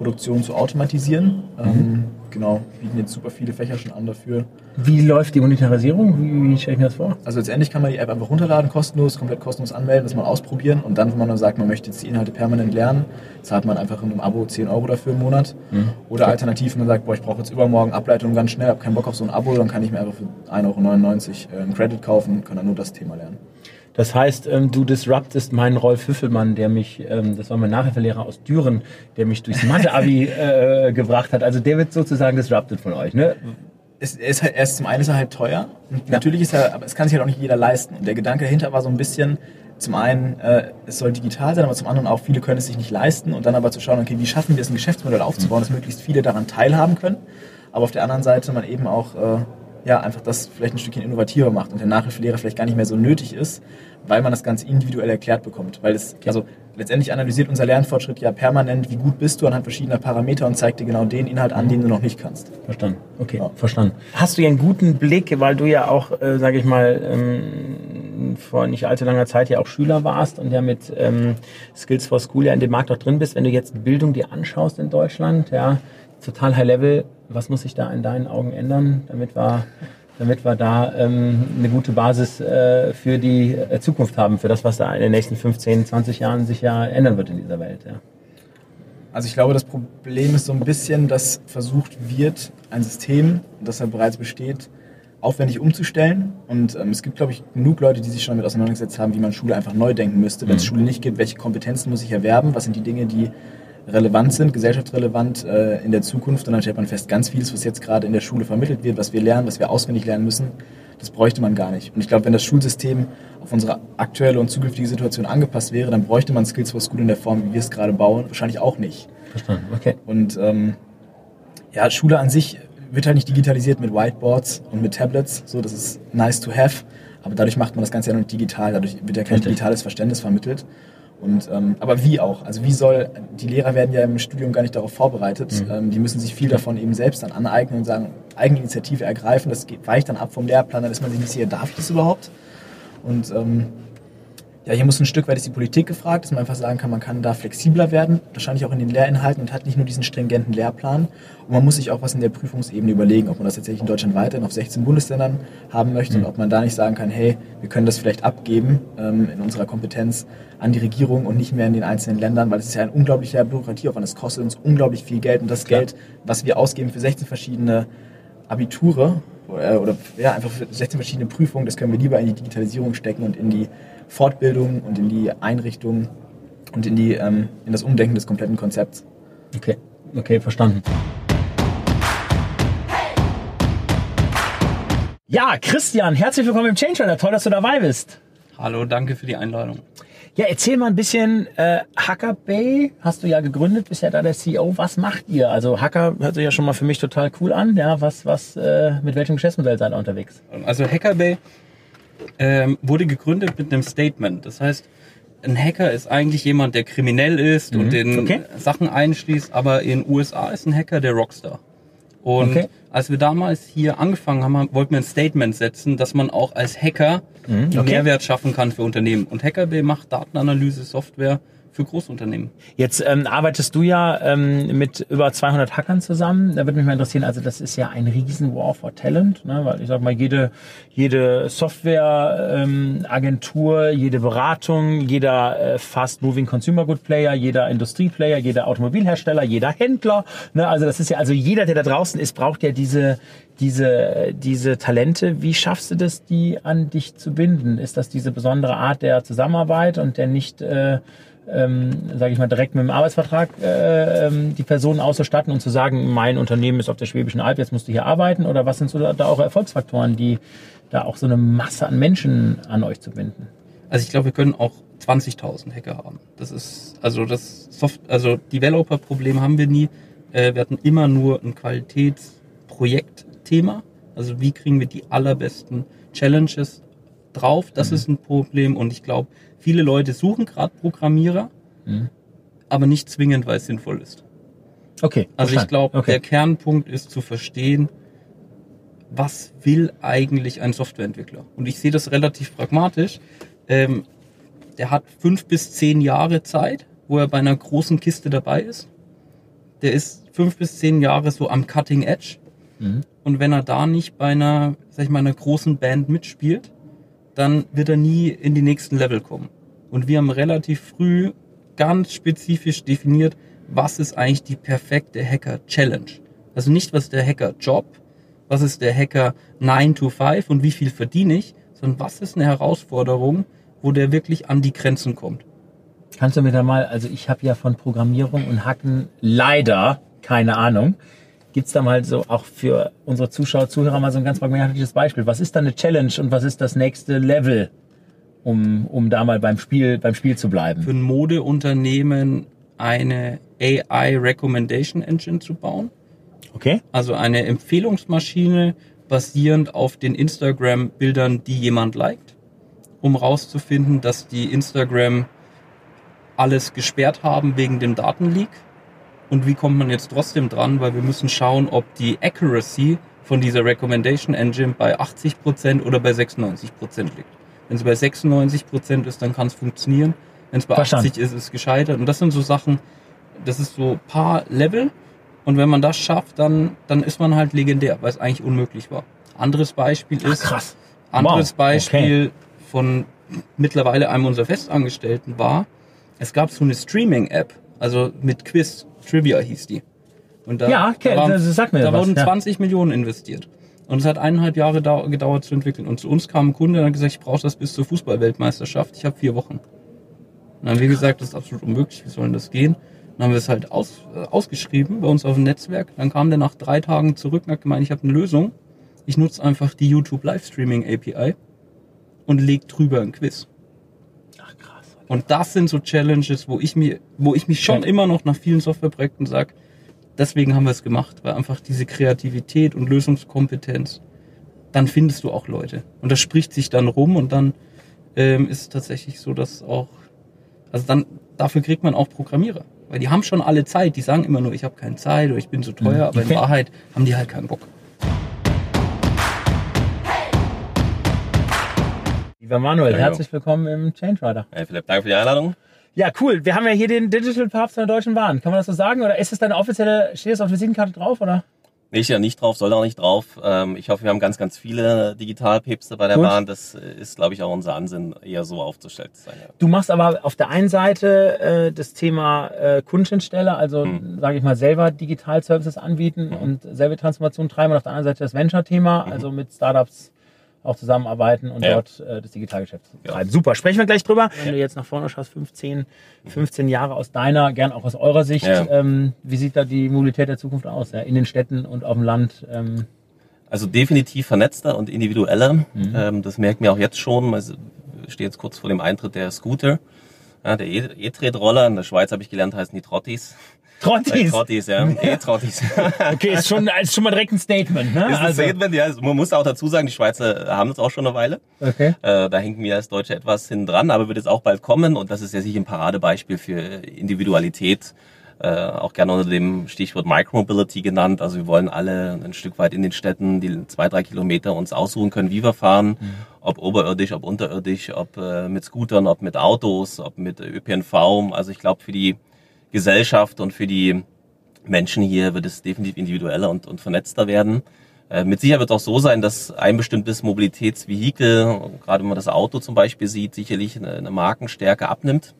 Produktion zu automatisieren. Mhm. Ähm, genau, bieten jetzt super viele Fächer schon an dafür. Wie läuft die Monetarisierung? Wie, wie stelle ich mir das vor? Also letztendlich kann man die App einfach runterladen, kostenlos, komplett kostenlos anmelden, das mal ausprobieren und dann, wenn man dann sagt, man möchte jetzt die Inhalte permanent lernen, zahlt man einfach in einem Abo 10 Euro dafür im Monat. Mhm. Oder okay. alternativ, wenn man sagt, boah, ich brauche jetzt übermorgen Ableitung ganz schnell, habe keinen Bock auf so ein Abo, dann kann ich mir einfach für 1,99 Euro einen Credit kaufen, kann dann nur das Thema lernen. Das heißt, ähm, du disruptest meinen Rolf Hüffelmann, der mich, ähm, das war mein Nachhilfelehrer aus Düren, der mich durchs Mathe-Abi äh, gebracht hat. Also der wird sozusagen disrupted von euch, ne? Es, ist halt, er ist zum einen ist er halt teuer. Ja. Natürlich ist er, aber es kann sich halt auch nicht jeder leisten. Und der Gedanke dahinter war so ein bisschen, zum einen, äh, es soll digital sein, aber zum anderen auch, viele können es sich nicht leisten. Und dann aber zu schauen, okay, wie schaffen wir es, ein Geschäftsmodell aufzubauen, dass möglichst viele daran teilhaben können. Aber auf der anderen Seite man eben auch äh, ja, einfach das vielleicht ein Stückchen innovativer macht und der Nachhilfelehrer vielleicht gar nicht mehr so nötig ist, weil man das Ganze individuell erklärt bekommt. Weil es, also letztendlich analysiert unser Lernfortschritt ja permanent, wie gut bist du anhand verschiedener Parameter und zeigt dir genau den Inhalt an, den du noch nicht kannst. Verstanden. Okay, ja. verstanden. Hast du ja einen guten Blick, weil du ja auch, äh, sage ich mal, ähm, vor nicht allzu langer Zeit ja auch Schüler warst und ja mit ähm, Skills for School ja in dem Markt auch drin bist. Wenn du jetzt Bildung dir anschaust in Deutschland, ja, total High Level, was muss sich da in deinen Augen ändern, damit wir, damit wir da ähm, eine gute Basis äh, für die äh, Zukunft haben, für das, was da in den nächsten 15, 20 Jahren sich ja ändern wird in dieser Welt. Ja. Also ich glaube, das Problem ist so ein bisschen, dass versucht wird, ein System, das ja bereits besteht, aufwendig umzustellen. Und ähm, es gibt, glaube ich, genug Leute, die sich schon damit auseinandergesetzt haben, wie man Schule einfach neu denken müsste. Wenn es mhm. Schule nicht gibt, welche Kompetenzen muss ich erwerben? Was sind die Dinge, die relevant sind, gesellschaftsrelevant äh, in der Zukunft. Und dann stellt man fest, ganz vieles, was jetzt gerade in der Schule vermittelt wird, was wir lernen, was wir auswendig lernen müssen, das bräuchte man gar nicht. Und ich glaube, wenn das Schulsystem auf unsere aktuelle und zukünftige Situation angepasst wäre, dann bräuchte man Skills for School in der Form, wie wir es gerade bauen, wahrscheinlich auch nicht. Verstanden, okay. Und ähm, ja, Schule an sich wird halt nicht digitalisiert mit Whiteboards und mit Tablets. So, das ist nice to have. Aber dadurch macht man das Ganze ja noch nicht digital. Dadurch wird ja kein Richtig. digitales Verständnis vermittelt. Und, ähm, aber wie auch? Also wie soll, die Lehrer werden ja im Studium gar nicht darauf vorbereitet. Mhm. Ähm, die müssen sich viel davon eben selbst dann aneignen und sagen, Eigeninitiative ergreifen. Das geht, weicht dann ab vom Lehrplan, dann ist man sich nicht sicher, darf ich das überhaupt? Und ähm, ja, hier muss ein Stück weit ist die Politik gefragt, dass man einfach sagen kann, man kann da flexibler werden, wahrscheinlich auch in den Lehrinhalten und hat nicht nur diesen stringenten Lehrplan. Und man muss sich auch was in der Prüfungsebene überlegen, ob man das tatsächlich in Deutschland weiterhin auf 16 Bundesländern haben möchte mhm. und ob man da nicht sagen kann, hey, wir können das vielleicht abgeben ähm, in unserer Kompetenz an die Regierung und nicht mehr in den einzelnen Ländern, weil es ist ja ein unglaublicher Bürokratieaufwand. Es kostet uns unglaublich viel Geld und das Klar. Geld, was wir ausgeben für 16 verschiedene Abiture äh, oder ja, einfach 16 verschiedene Prüfungen, das können wir lieber in die Digitalisierung stecken und in die Fortbildung und in die Einrichtung und in, die, ähm, in das Umdenken des kompletten Konzepts. Okay, okay, verstanden. Ja, Christian, herzlich willkommen im Change Runner. Toll, dass du dabei bist. Hallo, danke für die Einladung. Ja, erzähl mal ein bisschen, äh, Hacker Bay hast du ja gegründet, bist ja da der CEO. Was macht ihr? Also Hacker hört sich ja schon mal für mich total cool an. Ja, was, was, äh, mit welchem Geschäftsmodell seid ihr unterwegs? Also Hacker Bay ähm, wurde gegründet mit einem Statement. Das heißt, ein Hacker ist eigentlich jemand, der kriminell ist mhm. und den okay. Sachen einschließt, aber in den USA ist ein Hacker der Rockstar. Und okay. als wir damals hier angefangen haben, wollten wir ein Statement setzen, dass man auch als Hacker mhm. okay. Mehrwert schaffen kann für Unternehmen. Und HackerB macht Datenanalyse-Software für Großunternehmen. Jetzt ähm, arbeitest du ja ähm, mit über 200 Hackern zusammen. Da würde mich mal interessieren, also das ist ja ein riesen War for Talent, ne? weil ich sag mal, jede, jede Software-Agentur, ähm, jede Beratung, jeder äh, Fast-Moving Consumer Good Player, jeder Industrieplayer, jeder Automobilhersteller, jeder Händler, ne? also das ist ja, also jeder, der da draußen ist, braucht ja diese, diese, diese Talente, wie schaffst du das, die an dich zu binden? Ist das diese besondere Art der Zusammenarbeit und der nicht äh, ähm, sage ich mal, direkt mit dem Arbeitsvertrag äh, ähm, die Personen auszustatten und zu sagen, mein Unternehmen ist auf der Schwäbischen Alb, jetzt musst du hier arbeiten? Oder was sind so da, da auch Erfolgsfaktoren, die da auch so eine Masse an Menschen an euch zu binden? Also ich glaube, wir können auch 20.000 Hacker haben. Das ist, also das Soft, also Developer-Problem haben wir nie. Äh, wir hatten immer nur ein Qualitätsprojektthema. Also wie kriegen wir die allerbesten Challenges drauf? Das mhm. ist ein Problem und ich glaube, Viele Leute suchen gerade Programmierer, mhm. aber nicht zwingend, weil es sinnvoll ist. Okay. Also ich glaube, okay. der Kernpunkt ist zu verstehen, was will eigentlich ein Softwareentwickler? Und ich sehe das relativ pragmatisch. Ähm, der hat fünf bis zehn Jahre Zeit, wo er bei einer großen Kiste dabei ist. Der ist fünf bis zehn Jahre so am Cutting Edge. Mhm. Und wenn er da nicht bei einer, sag ich mal, einer großen Band mitspielt, dann wird er nie in die nächsten Level kommen. Und wir haben relativ früh ganz spezifisch definiert, was ist eigentlich die perfekte Hacker-Challenge. Also nicht, was ist der Hacker-Job, was ist der Hacker 9 to 5 und wie viel verdiene ich, sondern was ist eine Herausforderung, wo der wirklich an die Grenzen kommt. Kannst du mir da mal, also ich habe ja von Programmierung und Hacken leider keine Ahnung. Gibt es da mal so auch für unsere Zuschauer, Zuhörer mal so ein ganz pragmatisches Beispiel? Was ist da eine Challenge und was ist das nächste Level, um, um da mal beim Spiel, beim Spiel zu bleiben? Für ein Modeunternehmen eine AI Recommendation Engine zu bauen. Okay. Also eine Empfehlungsmaschine basierend auf den Instagram-Bildern, die jemand liked, um rauszufinden, dass die Instagram alles gesperrt haben wegen dem Datenleak und wie kommt man jetzt trotzdem dran, weil wir müssen schauen, ob die Accuracy von dieser Recommendation Engine bei 80% oder bei 96% liegt. Wenn es bei 96% ist, dann kann es funktionieren. Wenn es bei Verstanden. 80 ist, ist es gescheitert. Und das sind so Sachen, das ist so paar Level. Und wenn man das schafft, dann, dann ist man halt legendär, weil es eigentlich unmöglich war. Anderes Beispiel ist, Ach, krass. anderes wow. Beispiel okay. von mittlerweile einem unserer Festangestellten war, es gab so eine Streaming-App, also mit Quiz. Trivia hieß die. Und da, ja, okay, da, waren, das sagt mir da was, wurden ja. 20 Millionen investiert. Und es hat eineinhalb Jahre gedauert zu entwickeln. Und zu uns kam ein Kunde und hat gesagt, ich brauche das bis zur Fußballweltmeisterschaft. Ich habe vier Wochen. Und dann haben wir gesagt, das ist absolut unmöglich, wie soll denn das gehen? Dann haben wir es halt aus, äh, ausgeschrieben bei uns auf dem Netzwerk. Dann kam der nach drei Tagen zurück und hat gemeint, ich habe eine Lösung. Ich nutze einfach die YouTube Livestreaming API und leg drüber ein Quiz. Und das sind so Challenges, wo ich mir, wo ich mich schon immer noch nach vielen Softwareprojekten sage, deswegen haben wir es gemacht, weil einfach diese Kreativität und Lösungskompetenz, dann findest du auch Leute. Und das spricht sich dann rum und dann ähm, ist es tatsächlich so, dass auch, also dann, dafür kriegt man auch Programmierer. Weil die haben schon alle Zeit, die sagen immer nur, ich habe keine Zeit oder ich bin zu teuer, aber in Wahrheit haben die halt keinen Bock. Lieber Manuel, ja, herzlich willkommen im Change Rider. Hey Philipp, danke für die Einladung. Ja, cool. Wir haben ja hier den Digital Papst der Deutschen Bahn. Kann man das so sagen? Oder ist es deine offizielle, steht das auf der Visitenkarte drauf, oder? Nee, ich ja nicht drauf, soll auch nicht drauf. Ähm, ich hoffe, wir haben ganz, ganz viele Digitalpäpste bei der Gut. Bahn. Das ist, glaube ich, auch unser Ansinn, eher so aufzustellen zu sein. Ja. Du machst aber auf der einen Seite äh, das Thema äh, Kundenschnittstelle, also Mhm. sage ich mal selber Digital-Services anbieten und selber Transformation treiben und auf der anderen Seite das Venture-Thema, also mit Startups auch zusammenarbeiten und. Ja. dort äh, das Digitalgeschäft treiben. Super, sprechen wir gleich drüber. Wenn du jetzt nach vorne schaust, 15, 15 Jahre aus deiner, gern auch aus eurer Sicht, Ja. ähm, wie sieht da die Mobilität der Zukunft aus? Ja? In den Städten und auf dem Land? Ähm, Also definitiv vernetzter und individueller. Mhm. Ähm, das merken wir auch jetzt schon. Also, ich stehe jetzt kurz vor dem Eintritt der Scooter. Ja, der E- E-Tretroller. In der Schweiz habe ich gelernt, heißen die Trottis. Trottis! Trottis, ja. E-Trottis. Okay, ist schon, ist schon mal direkt ein Statement, ne? ist ein Also, Statement, ja. Man muss auch dazu sagen, die Schweizer haben das auch schon eine Weile. okay. Äh, da hängen wir als Deutsche etwas hinten dran, aber wird jetzt auch bald kommen und das ist ja sicher ein Paradebeispiel für Individualität, äh, auch gerne unter dem Stichwort Micromobility genannt. Also wir wollen alle ein Stück weit in den Städten die zwei, drei Kilometer uns aussuchen können, wie wir fahren, ob oberirdisch, ob unterirdisch, ob äh, mit Scootern, ob mit Autos, ob mit ÖPNV. Also ich glaube für die Gesellschaft und für die Menschen hier wird es definitiv individueller und, und vernetzter werden. Äh, Mit Sicherheit wird auch so sein, dass ein bestimmtes Mobilitätsvehikel, gerade wenn man das Auto zum Beispiel sieht, sicherlich eine, eine Markenstärke abnimmt.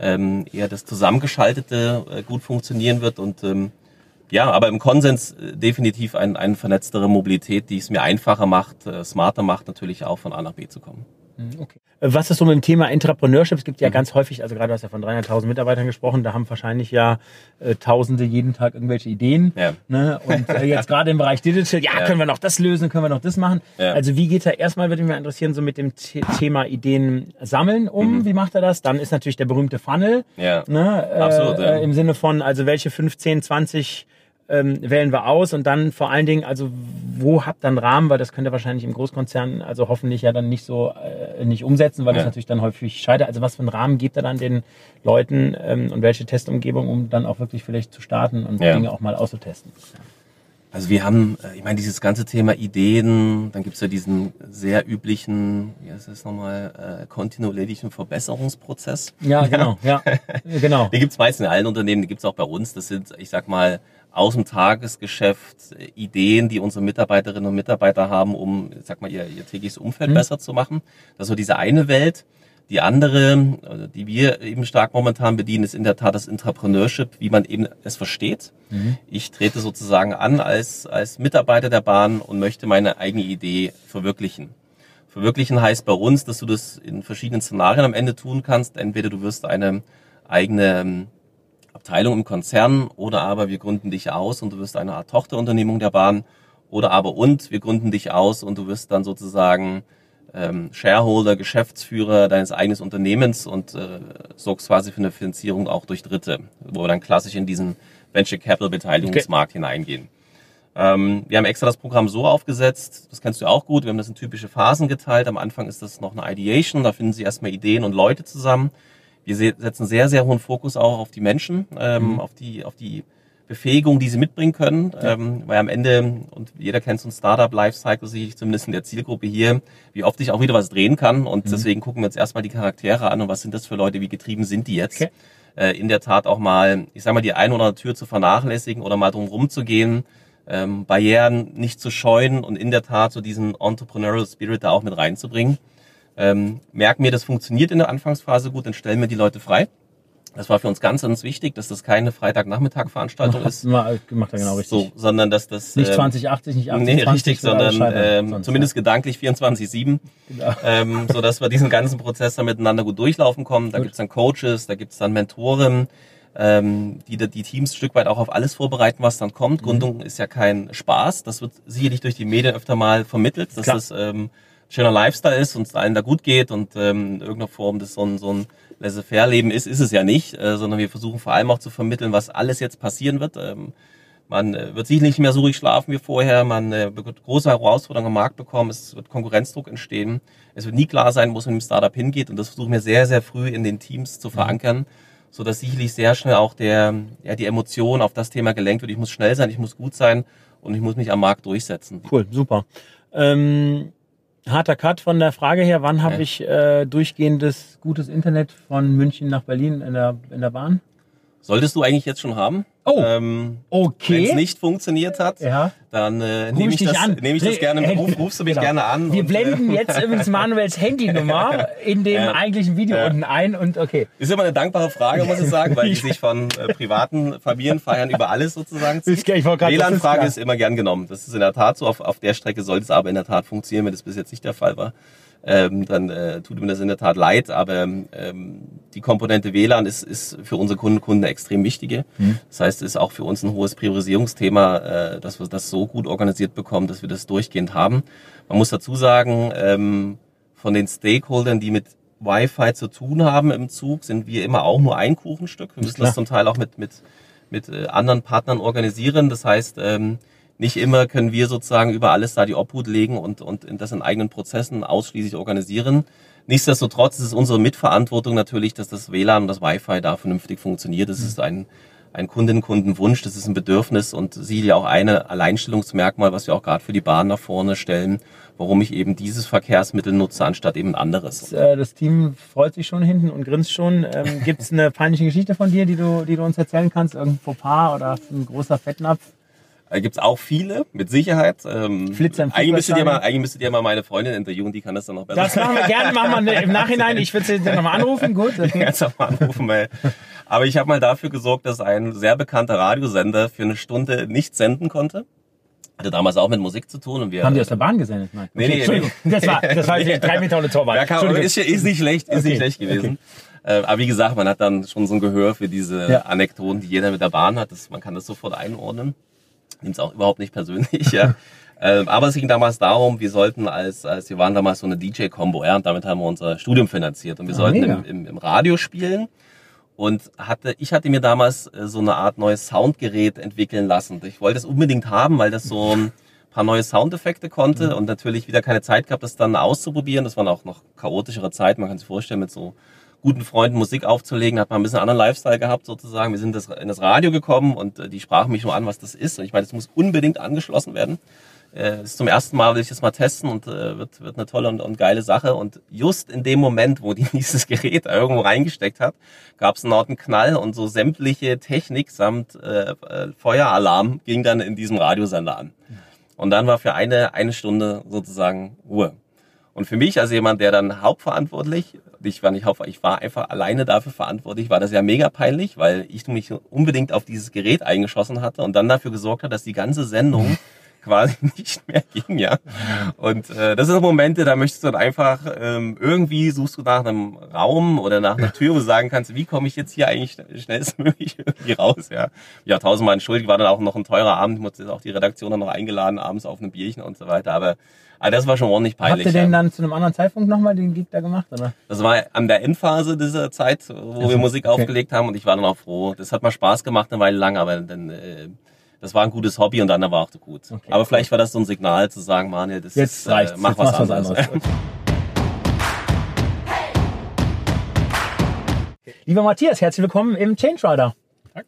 Ähm, eher das Zusammengeschaltete äh, gut funktionieren wird und ähm, ja, aber im Konsens äh, definitiv ein, eine vernetztere Mobilität, die es mir einfacher macht, äh, smarter macht, natürlich auch von A nach B zu kommen. Okay. Was ist so mit dem Thema Entrepreneurship? Es Mhm. gibt ja ganz häufig, also gerade du hast ja von 300.000 Mitarbeitern gesprochen, da haben wahrscheinlich ja äh, Tausende jeden Tag irgendwelche Ideen. Ja. Ne? Und äh, jetzt gerade im Bereich Digital, ja, Ja. können wir noch das lösen, können wir noch das machen. Ja. Also wie geht er, erstmal würde mich mal interessieren, so mit dem The Thema Ideen sammeln um, Mhm. wie macht er das? Dann ist natürlich der berühmte Funnel. Ja. Ne? Äh, Absolut, ja. äh, Im Sinne von, also welche 15, 20 ähm, wählen wir aus und dann vor allen Dingen, also wo habt ihr einen Rahmen, weil das könnt ihr wahrscheinlich im Großkonzern also hoffentlich ja dann nicht so äh, nicht umsetzen, weil das Ja. natürlich dann häufig scheitert. Also was für einen Rahmen gibt er dann den Leuten ähm, und welche Testumgebung, um dann auch wirklich vielleicht zu starten und Ja. Dinge auch mal auszutesten? Also wir haben, äh, ich meine, dieses ganze Thema Ideen, dann gibt's ja diesen sehr üblichen, wie heißt das nochmal, äh, kontinuierlichen Verbesserungsprozess. Ja, genau, ja, genau. Den gibt's meist in allen Unternehmen, den gibt's auch bei uns. Das sind, ich sag mal, aus dem Tagesgeschäft äh, Ideen, die unsere Mitarbeiterinnen und Mitarbeiter haben, um, ich sag mal, ihr, ihr tägliches Umfeld Mhm. besser zu machen. Das ist so diese eine Welt. Die andere, äh, die wir eben stark momentan bedienen, ist in der Tat das Entrepreneurship, wie man eben es versteht. Ich trete sozusagen an als, als Mitarbeiter der Bahn und möchte meine eigene Idee verwirklichen. Verwirklichen heißt bei uns, dass du das in verschiedenen Szenarien am Ende tun kannst. Entweder du wirst eine eigene ähm, Abteilung im Konzern oder aber wir gründen dich aus und du wirst eine Art Tochterunternehmung der Bahn oder aber und wir gründen dich aus und du wirst dann sozusagen ähm, Shareholder, Geschäftsführer deines eigenen Unternehmens und äh, sorgst quasi für eine Finanzierung auch durch Dritte, wo wir dann klassisch in diesen Venture Capital Beteiligungsmarkt hineingehen. Ähm, wir haben extra das Programm so aufgesetzt, das kennst du auch gut, wir haben das in typische Phasen geteilt. Am Anfang ist das noch eine Ideation, da finden sie erstmal Ideen und Leute zusammen. Wir se- setzen sehr, sehr hohen Fokus auch auf die Menschen, ähm, auf die, auf die Befähigung, die sie mitbringen können, ähm, weil am Ende, und jeder kennt so ein Startup Lifecycle, sehe ich zumindest in der Zielgruppe hier, wie oft ich auch wieder was drehen kann und deswegen gucken wir uns erstmal die Charaktere an und was sind das für Leute, wie getrieben sind die jetzt. Okay. Äh, in der Tat auch mal, ich sag mal, die eine oder andere Tür zu vernachlässigen oder mal drum rumzugehen, ähm, Barrieren nicht zu scheuen und in der Tat so diesen Entrepreneurial Spirit da auch mit reinzubringen. Ähm, merken wir, das funktioniert in der Anfangsphase gut, dann stellen wir die Leute frei. Das war für uns ganz, ganz wichtig, dass das keine Freitagnachmittag-Veranstaltung ist. macht er genau richtig. So, sondern dass das Nicht ähm, 2080, nicht 80, Nee, 20, richtig, sondern ähm, zumindest gedanklich 24-7, Genau. ähm, so dass wir diesen ganzen Prozess dann miteinander gut durchlaufen kommen. Da Gut. gibt's dann Coaches, da gibt's dann Mentoren, ähm, die die Teams ein Stück weit auch auf alles vorbereiten, was dann Mhm. kommt. Gründung ist ja kein Spaß, das wird sicherlich durch die Medien öfter mal vermittelt, dass Klar. das ähm, schöner Lifestyle ist und es allen da gut geht und ähm, in irgendeiner Form das so ein, so ein Laissez-faire-Leben ist, ist es ja nicht, äh, sondern wir versuchen vor allem auch zu vermitteln, was alles jetzt passieren wird. Ähm, man äh, wird sicher nicht mehr so ruhig schlafen wie vorher, man äh, wird große Herausforderungen am Markt bekommen, es wird Konkurrenzdruck entstehen, es wird nie klar sein, wo es mit dem Startup hingeht und das versuchen wir sehr, sehr früh in den Teams zu verankern, so dass sicherlich sehr schnell auch der, ja, die Emotion auf das Thema gelenkt wird. Ich muss schnell sein, ich muss gut sein und ich muss mich am Markt durchsetzen. Cool, super. Ähm, harter Cut von der Frage her, wann habe ich äh, durchgehendes gutes Internet von München nach Berlin in der, in der Bahn? Solltest du eigentlich jetzt schon haben? Oh, Ähm, okay. Wenn es nicht funktioniert hat, Ja. dann äh, nehme ich ich, das, an. nehme ich das gerne, ruf, rufst du mich genau. gerne an. Wir blenden äh, jetzt übrigens Manuels Handynummer in dem Ja. eigentlichen Video Ja. unten ein und okay. Ist immer eine dankbare Frage, muss ich sagen, weil die sich von äh, privaten Familienfeiern über alles sozusagen zieht. Ist ist WLAN-Frage klar. ist, immer gern genommen. Das ist in der Tat so. Auf, auf der Strecke sollte es aber in der Tat funktionieren, wenn das bis jetzt nicht der Fall war. Ähm, dann äh, tut mir das in der Tat leid, aber ähm, die Komponente WLAN ist, ist für unsere Kunden, Kunden eine extrem wichtige. Das heißt, es ist auch für uns ein hohes Priorisierungsthema, äh, dass wir das so gut organisiert bekommen, dass wir das durchgehend haben. Man muss dazu sagen, ähm, von den Stakeholdern, die mit Wi-Fi zu tun haben im Zug, sind wir immer auch nur ein Kuchenstück. Wir müssen das zum Teil auch mit, mit, mit äh, anderen Partnern organisieren. Das heißt, ähm, nicht immer können wir sozusagen über alles da die Obhut legen und, und das in eigenen Prozessen ausschließlich organisieren. Nichtsdestotrotz ist es unsere Mitverantwortung natürlich, dass das WLAN und das Wi-Fi da vernünftig funktioniert. Das ist ein, ein Kundinnen-Kundenwunsch, das ist ein Bedürfnis und sie ja auch eine Alleinstellungsmerkmal, was wir auch gerade für die Bahn nach vorne stellen, warum ich eben dieses Verkehrsmittel nutze, anstatt eben ein anderes. Äh, Das Team freut sich schon hinten und grinst schon. Ähm, Gibt es eine peinliche Geschichte von dir, die du, die du uns erzählen kannst? Irgendein Fauxpas oder ein großer Fettnapf? Da gibt's auch viele, mit Sicherheit. Ähm, Flitzer im eigentlich, müsstet ihr mal, eigentlich müsstet ihr mal meine Freundin interviewen, die kann das dann noch besser Das machen wir gerne, machen wir im Nachhinein. Ich würde sie dann nochmal anrufen. Gut. jetzt auch mal anrufen, weil. Aber ich habe mal dafür gesorgt, dass ein sehr bekannter Radiosender für eine Stunde nicht senden konnte. Hatte damals auch mit Musik zu tun und wir. Haben die aus der Bahn gesendet? Nein. Nee, nee, Entschuldigung. Das war, das war Nee. drei Meter ohne Torwart. Ja, kann, ist, ist nicht schlecht, ist Okay, nicht schlecht gewesen. Äh, aber wie gesagt, man hat dann schon so ein Gehör für diese Ja. Anekdoten, die jeder mit der Bahn hat. Das, man kann das sofort einordnen. Nimmt es auch überhaupt nicht persönlich, ja. Ähm, aber es ging damals darum, wir sollten als, als wir waren damals so eine DJ-Combo, ja, und damit haben wir unser Studium finanziert. Und wir Ah, sollten im, im, im Radio spielen. Und hatte, ich hatte mir damals äh, so eine Art neues Soundgerät entwickeln lassen. Ich wollte es unbedingt haben, weil das so ein paar neue Soundeffekte konnte und natürlich wieder keine Zeit gehabt, das dann auszuprobieren. Das waren auch noch chaotischere Zeiten. Man kann sich vorstellen, mit so guten Freunden Musik aufzulegen, hat man ein bisschen anderen Lifestyle gehabt sozusagen. Wir sind das, in das Radio gekommen und äh, die sprachen mich nur an, was das ist. Und ich meine, das muss unbedingt angeschlossen werden. Äh, ist zum ersten Mal, will ich das mal testen und äh, wird, wird eine tolle und, und geile Sache. Und just in dem Moment, wo die dieses Gerät irgendwo reingesteckt hat, gab es einen lauten Knall und so sämtliche Technik samt äh, äh, Feueralarm ging dann in diesem Radiosender an. Und dann war für eine, eine Stunde sozusagen Ruhe. Und für mich als jemand, der dann hauptverantwortlich, ich war nicht hauptverantwortlich, ich war einfach alleine dafür verantwortlich, war das ja mega peinlich, weil ich mich unbedingt auf dieses Gerät eingeschossen hatte und dann dafür gesorgt hat, dass die ganze Sendung quasi nicht mehr ging, ja. Und äh, das sind Momente, da möchtest du dann einfach ähm, irgendwie suchst du nach einem Raum oder nach einer Tür, wo du sagen kannst, wie komme ich jetzt hier eigentlich schnellstmöglich irgendwie raus, ja. Ja, tausendmal entschuldigt, war dann auch noch ein teurer Abend, ich musste auch die Redaktion dann noch eingeladen, abends auf ein Bierchen und so weiter, aber, aber das war schon ordentlich peinlich. Habt ihr den dann zu einem anderen Zeitpunkt nochmal den Gig da gemacht? Oder? Das war an der Endphase dieser Zeit, wo wir Musik okay. aufgelegt haben und ich war dann auch froh. Das hat mal Spaß gemacht eine Weile lang, aber dann, äh, das war ein gutes Hobby und dann war auch gut. Okay, aber vielleicht war das so ein Signal zu sagen, Manuel, das Jetzt ist, reicht's. äh, mach Jetzt was machst du anderes. Lieber Matthias, herzlich willkommen im Change Rider.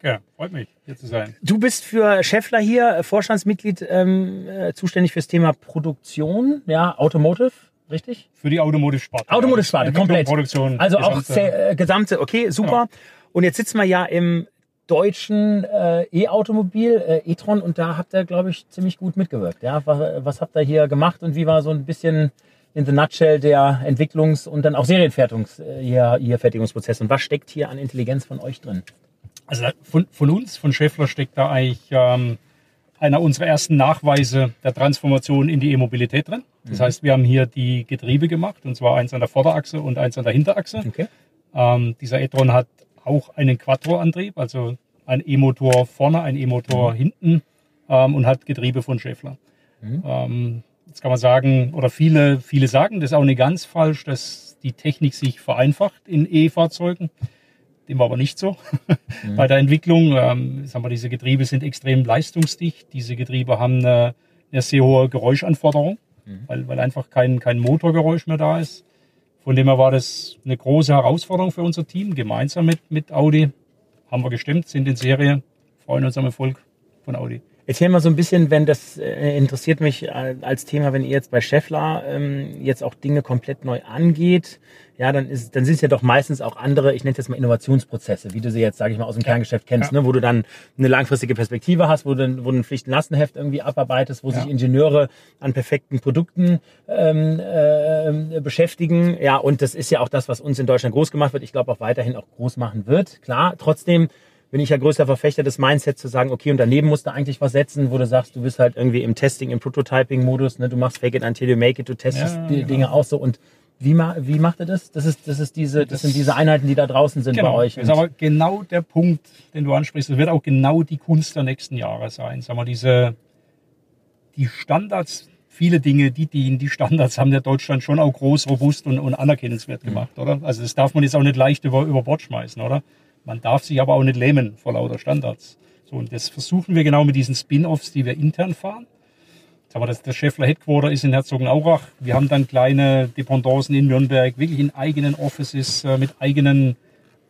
Danke, freut mich, hier zu sein. Du bist für Scheffler hier äh, Vorstandsmitglied, ähm, äh, zuständig fürs Thema Produktion, ja, Automotive, richtig? Für die Automotive-Sparte. Automotive-Sparte, Entwicklung, komplett. Produktion. Also auch gesamte- äh, gesamte, okay, super. Und jetzt sitzen wir ja im deutschen äh, E-Automobil, äh, e-tron, und da habt ihr, glaube ich, ziemlich gut mitgewirkt. Ja? Was, was habt ihr hier gemacht und wie war so ein bisschen in the nutshell der Entwicklungs- und dann auch Serienfertigungs, äh, hier, hier Fertigungsprozess und was steckt hier an Intelligenz von euch drin? Also von, von uns, von Scheffler, steckt da eigentlich ähm, einer unserer ersten Nachweise der Transformation in die E-Mobilität drin. Das Mhm. heißt, wir haben hier die Getriebe gemacht, und zwar eins an der Vorderachse und eins an der Hinterachse. Okay. Ähm, dieser e-tron hat auch einen Quattro-Antrieb, also ein E-Motor vorne, ein E-Motor hinten ähm, und hat Getriebe von Schäffler. Ähm, jetzt kann man sagen, oder viele, viele sagen, das ist auch nicht ganz falsch, dass die Technik sich vereinfacht in E-Fahrzeugen. Dem war aber nicht so. Bei der Entwicklung, ähm, sagen wir, diese Getriebe sind extrem leistungsdicht. Diese Getriebe haben eine, eine sehr hohe Geräuschanforderung, weil, weil einfach kein, kein Motorgeräusch mehr da ist. Von dem her war das eine große Herausforderung für unser Team, gemeinsam mit, mit Audi. Haben wir gestimmt, sind in Serie, freuen uns am Erfolg von Audi. Erzähl mal so ein bisschen, wenn das äh, interessiert mich äh, als Thema, wenn ihr jetzt bei Scheffler ähm, jetzt auch Dinge komplett neu angeht, ja, dann ist, dann sind es ja doch meistens auch andere, ich nenne es jetzt mal Innovationsprozesse, wie du sie jetzt, sage ich mal, aus dem Kerngeschäft kennst, ja. ne, wo du dann eine langfristige Perspektive hast, wo du, wo du ein Pflichtenlastenheft irgendwie abarbeitest, wo ja. sich Ingenieure an perfekten Produkten ähm, äh, beschäftigen. Ja, und das ist ja auch das, was uns in Deutschland groß gemacht wird. Ich glaube auch weiterhin auch groß machen wird. Klar, trotzdem bin ich ja größter Verfechter des Mindset zu sagen, okay, und daneben musst du eigentlich was setzen, wo du sagst, du bist halt irgendwie im Testing, im Prototyping-Modus, ne? du machst Fake it until you make it, du testest ja, die genau. Dinge auch so und wie, ma wie macht ihr das? Das, ist, das, ist diese, das, das sind diese Einheiten, die da draußen sind genau, bei euch. Das ist aber genau der Punkt, den du ansprichst. Das wird auch genau die Kunst der nächsten Jahre sein. Sagen wir, diese, die Standards, viele Dinge, die dienen, die Standards haben der Deutschland schon auch groß, robust und, und anerkennenswert mhm. gemacht, oder? Also das darf man jetzt auch nicht leicht über, über Bord schmeißen, oder? Man darf sich aber auch nicht lähmen vor lauter Standards. So, und das versuchen wir genau mit diesen Spin-offs, die wir intern fahren. Aber das, das Scheffler Headquarter ist in Herzogenaurach. Wir haben dann kleine Dependancen in Nürnberg, wirklich in eigenen Offices äh, mit eigenen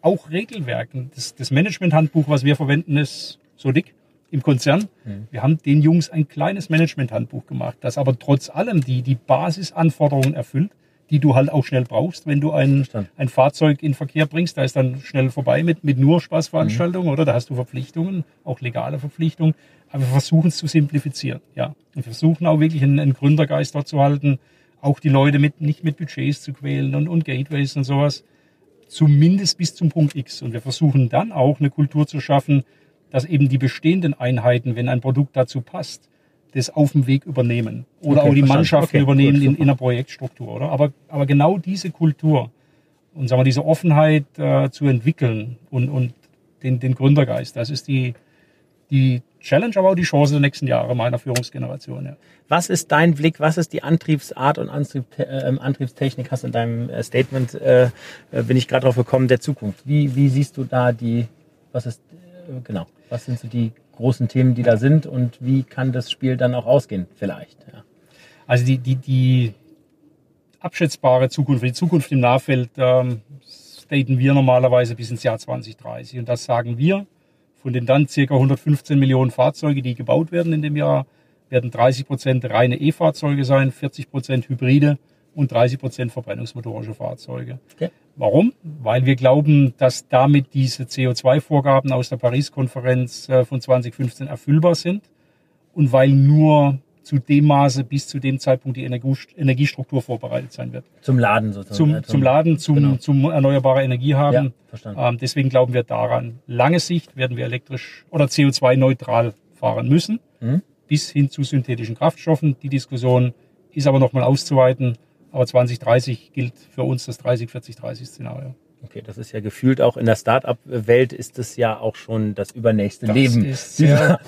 auch Regelwerken. Das, das Management-Handbuch, was wir verwenden, ist so dick im Konzern. Mhm. Wir haben den Jungs ein kleines Management-Handbuch gemacht, das aber trotz allem die, die Basisanforderungen erfüllt die du halt auch schnell brauchst, wenn du ein, ein Fahrzeug in Verkehr bringst. Da ist dann schnell vorbei mit, mit nur Spaßveranstaltungen, mhm. oder? Da hast du Verpflichtungen, auch legale Verpflichtungen. Aber wir versuchen es zu simplifizieren, ja. Und wir versuchen auch wirklich einen, einen Gründergeist dort zu halten, auch die Leute mit, nicht mit Budgets zu quälen und, und Gateways und sowas. Zumindest bis zum Punkt X. Und wir versuchen dann auch eine Kultur zu schaffen, dass eben die bestehenden Einheiten, wenn ein Produkt dazu passt, das auf dem Weg übernehmen. Oder okay, auch die verstanden. Mannschaften okay, übernehmen gut, in, in einer Projektstruktur, oder? Aber, aber genau diese Kultur und sagen wir, diese Offenheit äh, zu entwickeln und, und den, den Gründergeist, das ist die, die Challenge, aber auch die Chance der nächsten Jahre meiner Führungsgeneration. Ja. Was ist dein Blick, was ist die Antriebsart und Antrieb, äh, Antriebstechnik, hast du in deinem äh, Statement, äh, äh, bin ich gerade drauf gekommen, der Zukunft. Wie, wie siehst du da die, was ist, äh, genau, was sind so die großen Themen, die da sind und wie kann das Spiel dann auch ausgehen, vielleicht. Ja. Also die, die, die abschätzbare Zukunft, die Zukunft im Nahfeld, ähm, staten wir normalerweise bis ins Jahr 2030. Und das sagen wir. Von den dann ca. 115 Millionen Fahrzeuge, die gebaut werden in dem Jahr, werden 30 Prozent reine E-Fahrzeuge sein, 40 Prozent Hybride und 30 Prozent verbrennungsmotorische Fahrzeuge. Okay. Warum? Weil wir glauben, dass damit diese CO2-Vorgaben aus der Paris-Konferenz äh, von 2015 erfüllbar sind und weil nur zu dem Maße bis zu dem Zeitpunkt die Energiestruktur vorbereitet sein wird. Zum Laden sozusagen. Zum, zum, zum Laden, zum, genau. zum erneuerbare Energie haben. Ja, verstanden. Ähm, deswegen glauben wir daran. Lange Sicht werden wir elektrisch oder CO2-neutral fahren müssen, mhm. bis hin zu synthetischen Kraftstoffen. Die Diskussion ist aber nochmal auszuweiten. Aber 2030 gilt für uns das 30-40-30-Szenario. Okay, das ist ja gefühlt auch in der Start-up-Welt ist es ja auch schon das übernächste das Leben. Ist sehr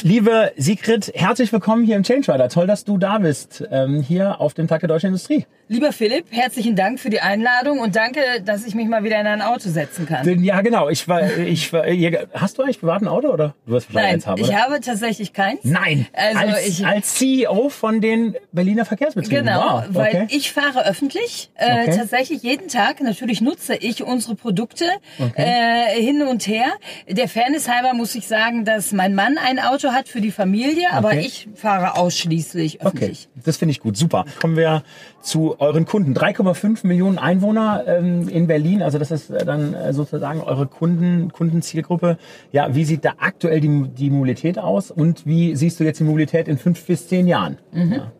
Liebe Sigrid, herzlich willkommen hier im Change Rider. Toll, dass du da bist, ähm, hier auf dem Tag der deutschen Industrie. Lieber Philipp, herzlichen Dank für die Einladung und danke, dass ich mich mal wieder in ein Auto setzen kann. Ja, genau. Ich war, ich war, hast du eigentlich privat ein Auto oder? Du hast Nein, eins haben, oder? ich habe tatsächlich keins. Nein. Also als, ich, als CEO von den Berliner Verkehrsbetrieben. Genau, wow. okay. weil ich fahre öffentlich, äh, okay. tatsächlich jeden Tag. Natürlich nutze ich unsere Produkte okay. äh, hin und her. Der Fairness halber muss ich sagen, dass mein Mann ein Auto hat für die Familie, aber ich fahre ausschließlich öffentlich. Okay, das finde ich gut. Super. Kommen wir zu euren Kunden. 3,5 Millionen Einwohner ähm, in Berlin, also das ist äh, dann äh, sozusagen eure Kunden, Kundenzielgruppe. Ja, wie sieht da aktuell die, die Mobilität aus und wie siehst du jetzt die Mobilität in fünf bis zehn Jahren? Mhm. Ja.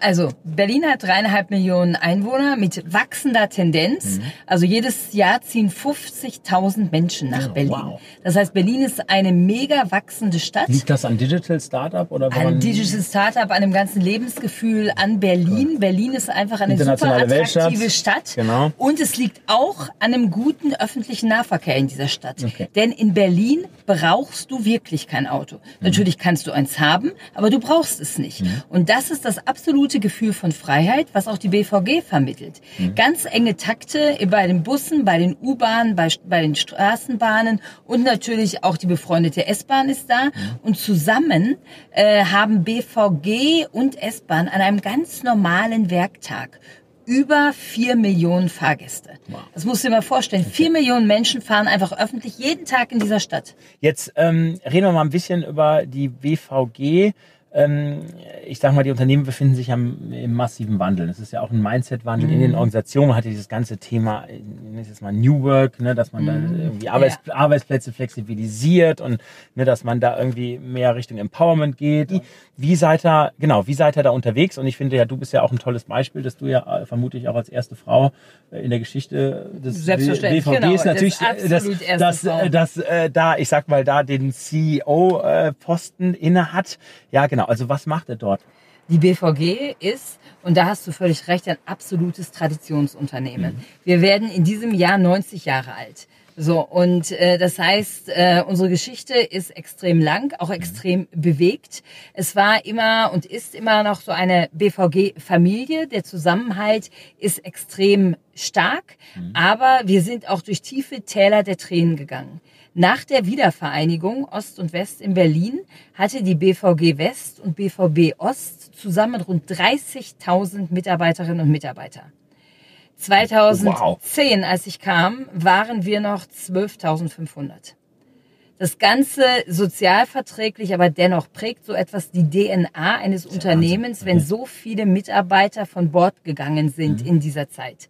Also Berlin hat dreieinhalb Millionen Einwohner mit wachsender Tendenz. Mhm. Also jedes Jahr ziehen 50.000 Menschen nach Berlin. Wow. Das heißt, Berlin ist eine mega wachsende Stadt. Liegt das an Digital Startup oder? An Digital Startup, an dem ganzen Lebensgefühl, an Berlin. Cool. Berlin ist einfach eine super attraktive Stadt. Genau. Und es liegt auch an einem guten öffentlichen Nahverkehr in dieser Stadt. Okay. Denn in Berlin brauchst du wirklich kein Auto. Mhm. Natürlich kannst du eins haben, aber du brauchst es nicht. Mhm. Und das ist das absolute absolute Gefühl von Freiheit, was auch die BVG vermittelt. Mhm. Ganz enge Takte bei den Bussen, bei den U-Bahnen, bei, bei den Straßenbahnen und natürlich auch die befreundete S-Bahn ist da. Mhm. Und zusammen äh, haben BVG und S-Bahn an einem ganz normalen Werktag über vier Millionen Fahrgäste. Wow. Das musst du dir mal vorstellen. Vier Millionen Menschen fahren einfach öffentlich jeden Tag in dieser Stadt. Jetzt ähm, reden wir mal ein bisschen über die BVG. Ähm, ich sage mal, die Unternehmen befinden sich am, im massiven Wandel. Das ist ja auch ein Mindset-Wandel mhm. in den mhm. Organisationen. Hat dieses ganze Thema, das ist mal New Work, ne, dass man mhm. da irgendwie Arbeits ja. Arbeitsplätze flexibilisiert und ne, dass man da irgendwie mehr Richtung Empowerment geht. Wie, wie seid ihr, genau, wie seid ihr da unterwegs? Und ich finde ja, du bist ja auch ein tolles Beispiel, dass du ja äh, vermutlich auch als erste Frau äh, in der Geschichte des BVGs genau, natürlich, das dass, dass, äh, dass äh, da, ich sag mal, da den CEO-Posten inne hat. Ja, genau. Also was macht er dort? Die BVG ist, und da hast du völlig recht, ein absolutes Traditionsunternehmen. Mhm. Wir werden in diesem Jahr 90 Jahre alt. So, und äh, das heißt, äh, unsere Geschichte ist extrem lang, auch mhm. extrem bewegt. Es war immer und ist immer noch so eine BVG-Familie. Der Zusammenhalt ist extrem stark, mhm. aber wir sind auch durch tiefe Täler der Tränen gegangen. Nach der Wiedervereinigung Ost und West in Berlin hatte die BVG West und BVB Ost zusammen rund 30.000 Mitarbeiterinnen und Mitarbeiter. 2010, wow. als ich kam, waren wir noch 12.500. Das Ganze sozialverträglich, aber dennoch prägt so etwas die DNA eines Unternehmens, wenn so viele Mitarbeiter von Bord gegangen sind mhm. in dieser Zeit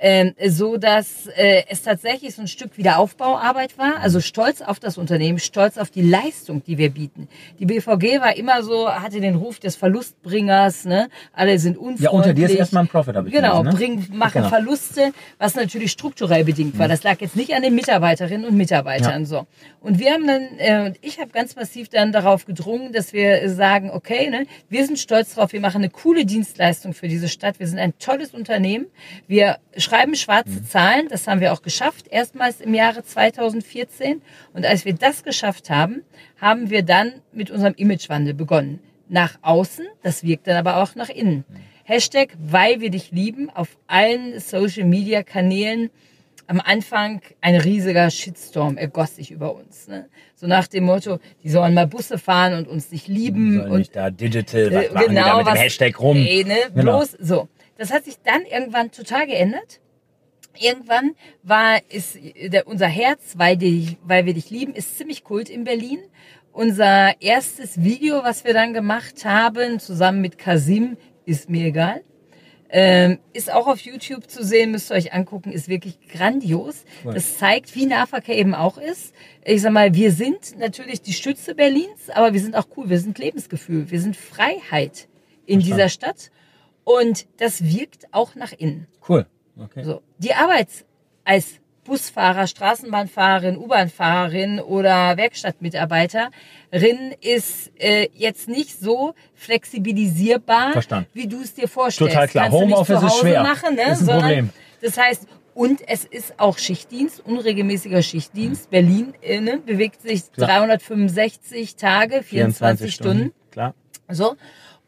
ähm, so dass äh, es tatsächlich so ein Stück Wiederaufbauarbeit war, also stolz auf das Unternehmen, stolz auf die Leistung, die wir bieten. Die BVG war immer so, hatte den Ruf des Verlustbringers, ne? alle sind unfreundlich. Ja, unter dir ist erstmal ein Profit, habe ich Genau, gelesen, ne? bring, machen genau. Verluste, was natürlich strukturell bedingt war. Mhm. Das lag jetzt nicht an den Mitarbeiterinnen und Mitarbeitern ja. so. Und wir haben dann, äh, ich habe ganz massiv dann darauf gedrungen, dass wir sagen, okay, ne, wir sind stolz drauf, wir machen eine coole Dienstleistung für diese Stadt, wir sind ein tolles Unternehmen, wir schreiben schwarze mhm. Zahlen. Das haben wir auch geschafft, erstmals im Jahre 2014. Und als wir das geschafft haben, haben wir dann mit unserem Imagewandel begonnen. Nach außen, das wirkt dann aber auch nach innen. Mhm. Hashtag, weil wir dich lieben, auf allen Social Media Kanälen. Am Anfang ein riesiger Shitstorm ergoss sich über uns. Ne? So nach dem Motto, die sollen mal Busse fahren und uns nicht lieben. und nicht da digital, was äh, machen genau, da mit was, dem Hashtag rum? Ey, ne? Genau. Bloß so. Das hat sich dann irgendwann total geändert. Irgendwann war ist der, unser Herz, weil, die, weil wir dich lieben, ist ziemlich kult in Berlin. Unser erstes Video, was wir dann gemacht haben, zusammen mit Kasim, ist mir egal. Ähm, ist auch auf YouTube zu sehen, müsst ihr euch angucken, ist wirklich grandios. Cool. Das zeigt, wie Nahverkehr eben auch ist. Ich sag mal, wir sind natürlich die Stütze Berlins, aber wir sind auch cool, wir sind Lebensgefühl, wir sind Freiheit in Verstand. dieser Stadt. Und das wirkt auch nach innen. Cool. Okay. So, die Arbeit als Busfahrer, Straßenbahnfahrerin, U-Bahnfahrerin oder Werkstattmitarbeiterin ist äh, jetzt nicht so flexibilisierbar, Verstanden. wie du es dir vorstellst. Total klar. Homeoffice ist schwer. Machen, ne? ist ein Sondern, Problem. Das heißt, und es ist auch Schichtdienst, unregelmäßiger Schichtdienst. Berlin äh, ne, bewegt sich klar. 365 Tage, 24, 24 Stunden. Stunden. Klar. So.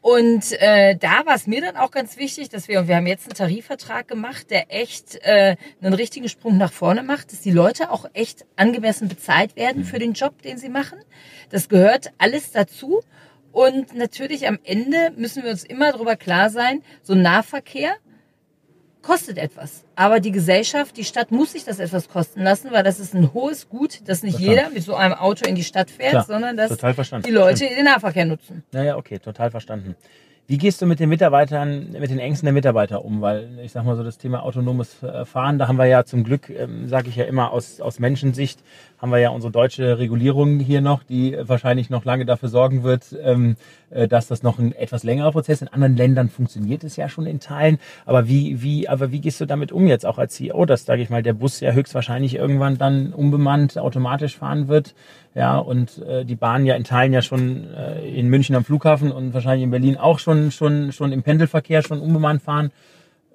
Und äh, da war es mir dann auch ganz wichtig, dass wir, und wir haben jetzt einen Tarifvertrag gemacht, der echt äh, einen richtigen Sprung nach vorne macht, dass die Leute auch echt angemessen bezahlt werden für den Job, den sie machen. Das gehört alles dazu. Und natürlich am Ende müssen wir uns immer darüber klar sein, so Nahverkehr kostet etwas. Aber die Gesellschaft, die Stadt muss sich das etwas kosten lassen, weil das ist ein hohes Gut, dass nicht verstanden. jeder mit so einem Auto in die Stadt fährt, Klar, sondern dass die Leute den Nahverkehr nutzen. Naja, okay, total verstanden. Wie gehst du mit den Mitarbeitern, mit den Ängsten der Mitarbeiter um? Weil ich sag mal so, das Thema autonomes äh, Fahren, da haben wir ja zum Glück, ähm, sage ich ja immer aus, aus Menschensicht, haben wir ja unsere deutsche Regulierung hier noch, die wahrscheinlich noch lange dafür sorgen wird, ähm, äh, dass das noch ein etwas längerer Prozess. In anderen Ländern funktioniert es ja schon in Teilen. Aber wie, wie, aber wie gehst du damit um jetzt auch als CEO, dass, sage ich mal, der Bus ja höchstwahrscheinlich irgendwann dann unbemannt automatisch fahren wird? Ja, und äh, die Bahn ja in Teilen ja schon äh, in München am Flughafen und wahrscheinlich in Berlin auch schon, schon, schon im Pendelverkehr schon unbemannt fahren.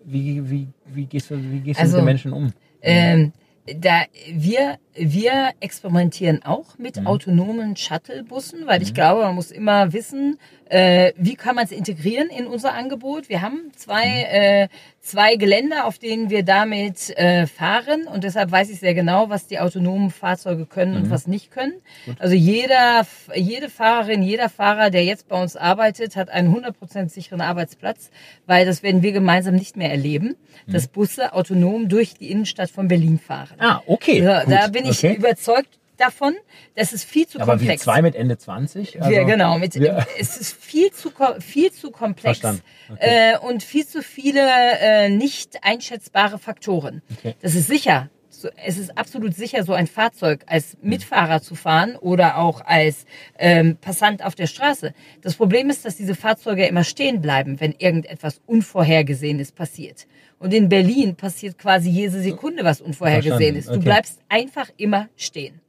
Wie, wie, wie gehst du, wie gehst du also, mit den Menschen um? Ähm, da wir wir experimentieren auch mit mhm. autonomen Shuttlebussen, weil mhm. ich glaube, man muss immer wissen, äh, wie kann man es integrieren in unser Angebot. Wir haben zwei, mhm. äh, zwei Geländer, auf denen wir damit äh, fahren und deshalb weiß ich sehr genau, was die autonomen Fahrzeuge können und mhm. was nicht können. Gut. Also jeder, jede Fahrerin, jeder Fahrer, der jetzt bei uns arbeitet, hat einen 100% sicheren Arbeitsplatz, weil das werden wir gemeinsam nicht mehr erleben, mhm. dass Busse autonom durch die Innenstadt von Berlin fahren. Ah, okay. So, da bin ich okay. überzeugt davon. Das ist viel zu Aber komplex. Aber wir zwei mit Ende 20? Also, wir, genau. Mit, wir, es ist viel zu, viel zu komplex okay. äh, und viel zu viele äh, nicht einschätzbare Faktoren. Okay. Das ist sicher. Es ist absolut sicher, so ein Fahrzeug als hm. Mitfahrer zu fahren oder auch als ähm, Passant auf der Straße. Das Problem ist, dass diese Fahrzeuge immer stehen bleiben, wenn irgendetwas Unvorhergesehenes passiert. Und in Berlin passiert quasi jede Sekunde was unvorhergesehen ist. Du okay. bleibst einfach immer stehen.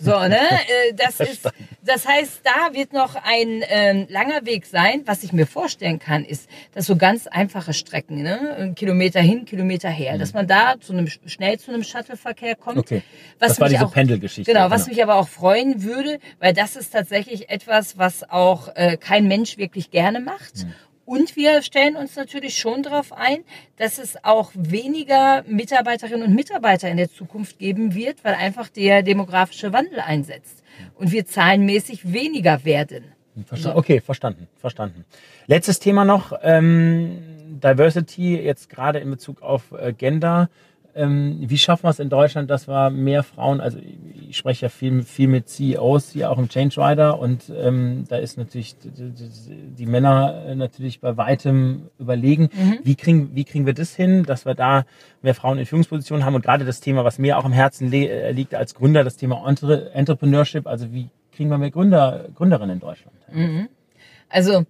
So, ne? Äh, das, ist, das heißt, da wird noch ein ähm, langer Weg sein. Was ich mir vorstellen kann, ist, dass so ganz einfache Strecken, ne? Ein Kilometer hin, Kilometer her, mhm. dass man da zu einem, schnell zu einem Shuttleverkehr kommt. Okay. Was das war diese auch, Pendelgeschichte. Genau, was genau. mich aber auch freuen würde, weil das ist tatsächlich etwas, was auch äh, kein Mensch wirklich gerne macht. Mhm. Und wir stellen uns natürlich schon darauf ein, dass es auch weniger Mitarbeiterinnen und Mitarbeiter in der Zukunft geben wird, weil einfach der demografische Wandel einsetzt und wir zahlenmäßig weniger werden. Okay, verstanden, verstanden. Letztes Thema noch, ähm, Diversity, jetzt gerade in Bezug auf äh, Gender. Ähm, wie schaffen wir es in Deutschland, dass wir mehr Frauen, also ich spreche ja viel, viel mit CEOs hier auch im Change Rider und ähm, da ist natürlich die, die, die, Männer äh, natürlich bei weitem überlegen. Mhm. Wie, kriegen, wie kriegen wir das hin, dass wir da mehr Frauen in Führungspositionen haben und gerade das Thema, was mir auch am Herzen äh, liegt als Gründer, das Thema Entrepreneurship, also wie kriegen wir mehr Gründer, Gründerinnen in Deutschland? Mhm. Also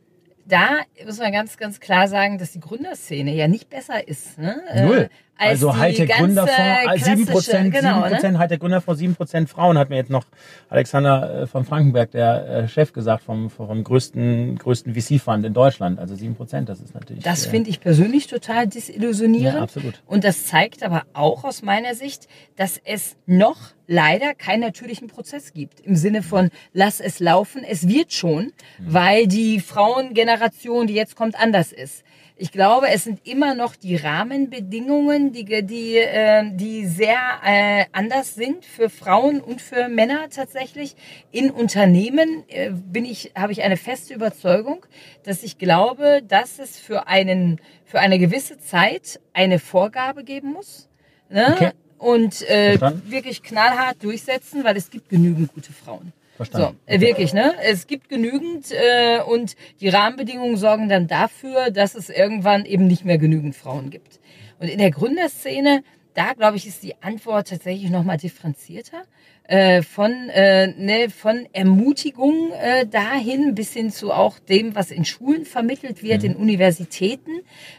da muss man ganz, ganz klar sagen, dass die Gründerszene ja nicht besser ist. Ne? Null. Äh, also Hightech Gründerfonds, 7 Prozent, genau, 7 Prozent, ne? Hightech Gründerfonds, 7 Prozent Frauen, hat mir jetzt noch Alexander äh, von Frankenberg, der äh, Chef, gesagt vom, vom größten, größten VC-Fund in Deutschland. Also 7 Prozent, das ist natürlich. Das äh, finde ich persönlich total desillusionierend. Ja, absolut. Und das zeigt aber auch aus meiner Sicht, dass es noch leider keinen natürlichen Prozess gibt. Im Sinne von, lass es laufen, es wird schon, mhm. weil die Frauengeneration, die jetzt kommt, anders ist. Ich glaube, es sind immer noch die Rahmenbedingungen, die, die, äh, die sehr äh, anders sind für Frauen und für Männer tatsächlich. In Unternehmen äh, bin ich, habe ich eine feste Überzeugung, dass ich glaube, dass es für einen, für eine gewisse Zeit eine Vorgabe geben muss. Ne? Okay. Und äh, wirklich knallhart durchsetzen, weil es gibt genügend gute Frauen. Verstanden. So, äh, wirklich, ne? Es gibt genügend äh, und die Rahmenbedingungen sorgen dann dafür, dass es irgendwann eben nicht mehr genügend Frauen gibt. Und in der Gründerszene, da glaube ich, ist die Antwort tatsächlich nochmal differenzierter. Äh, von, äh, ne, von Ermutigung äh, dahin bis hin zu auch dem, was in Schulen vermittelt wird, mhm. in Universitäten,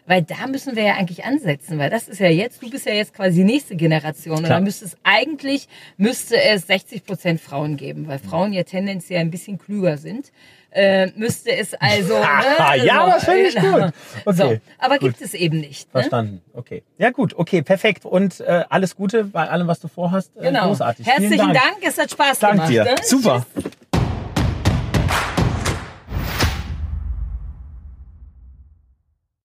weil da müssen wir ja eigentlich ansetzen, weil das ist ja jetzt, du bist ja jetzt quasi die nächste Generation. Klar. und da müsste es eigentlich, müsste es 60 Prozent Frauen geben, weil Frauen ja tendenziell ein bisschen klüger sind äh, müsste es also. Ne, ja, also, das finde ich gut. Okay, so, aber gut. gibt es eben nicht. Ne? Verstanden. Okay. Ja, gut. Okay, perfekt. Und äh, alles Gute bei allem, was du vorhast. Äh, genau. Großartig. Herzlichen Dank. Dank. Es hat Spaß Dank gemacht. Dank dir. Ne? Super. Tschüss.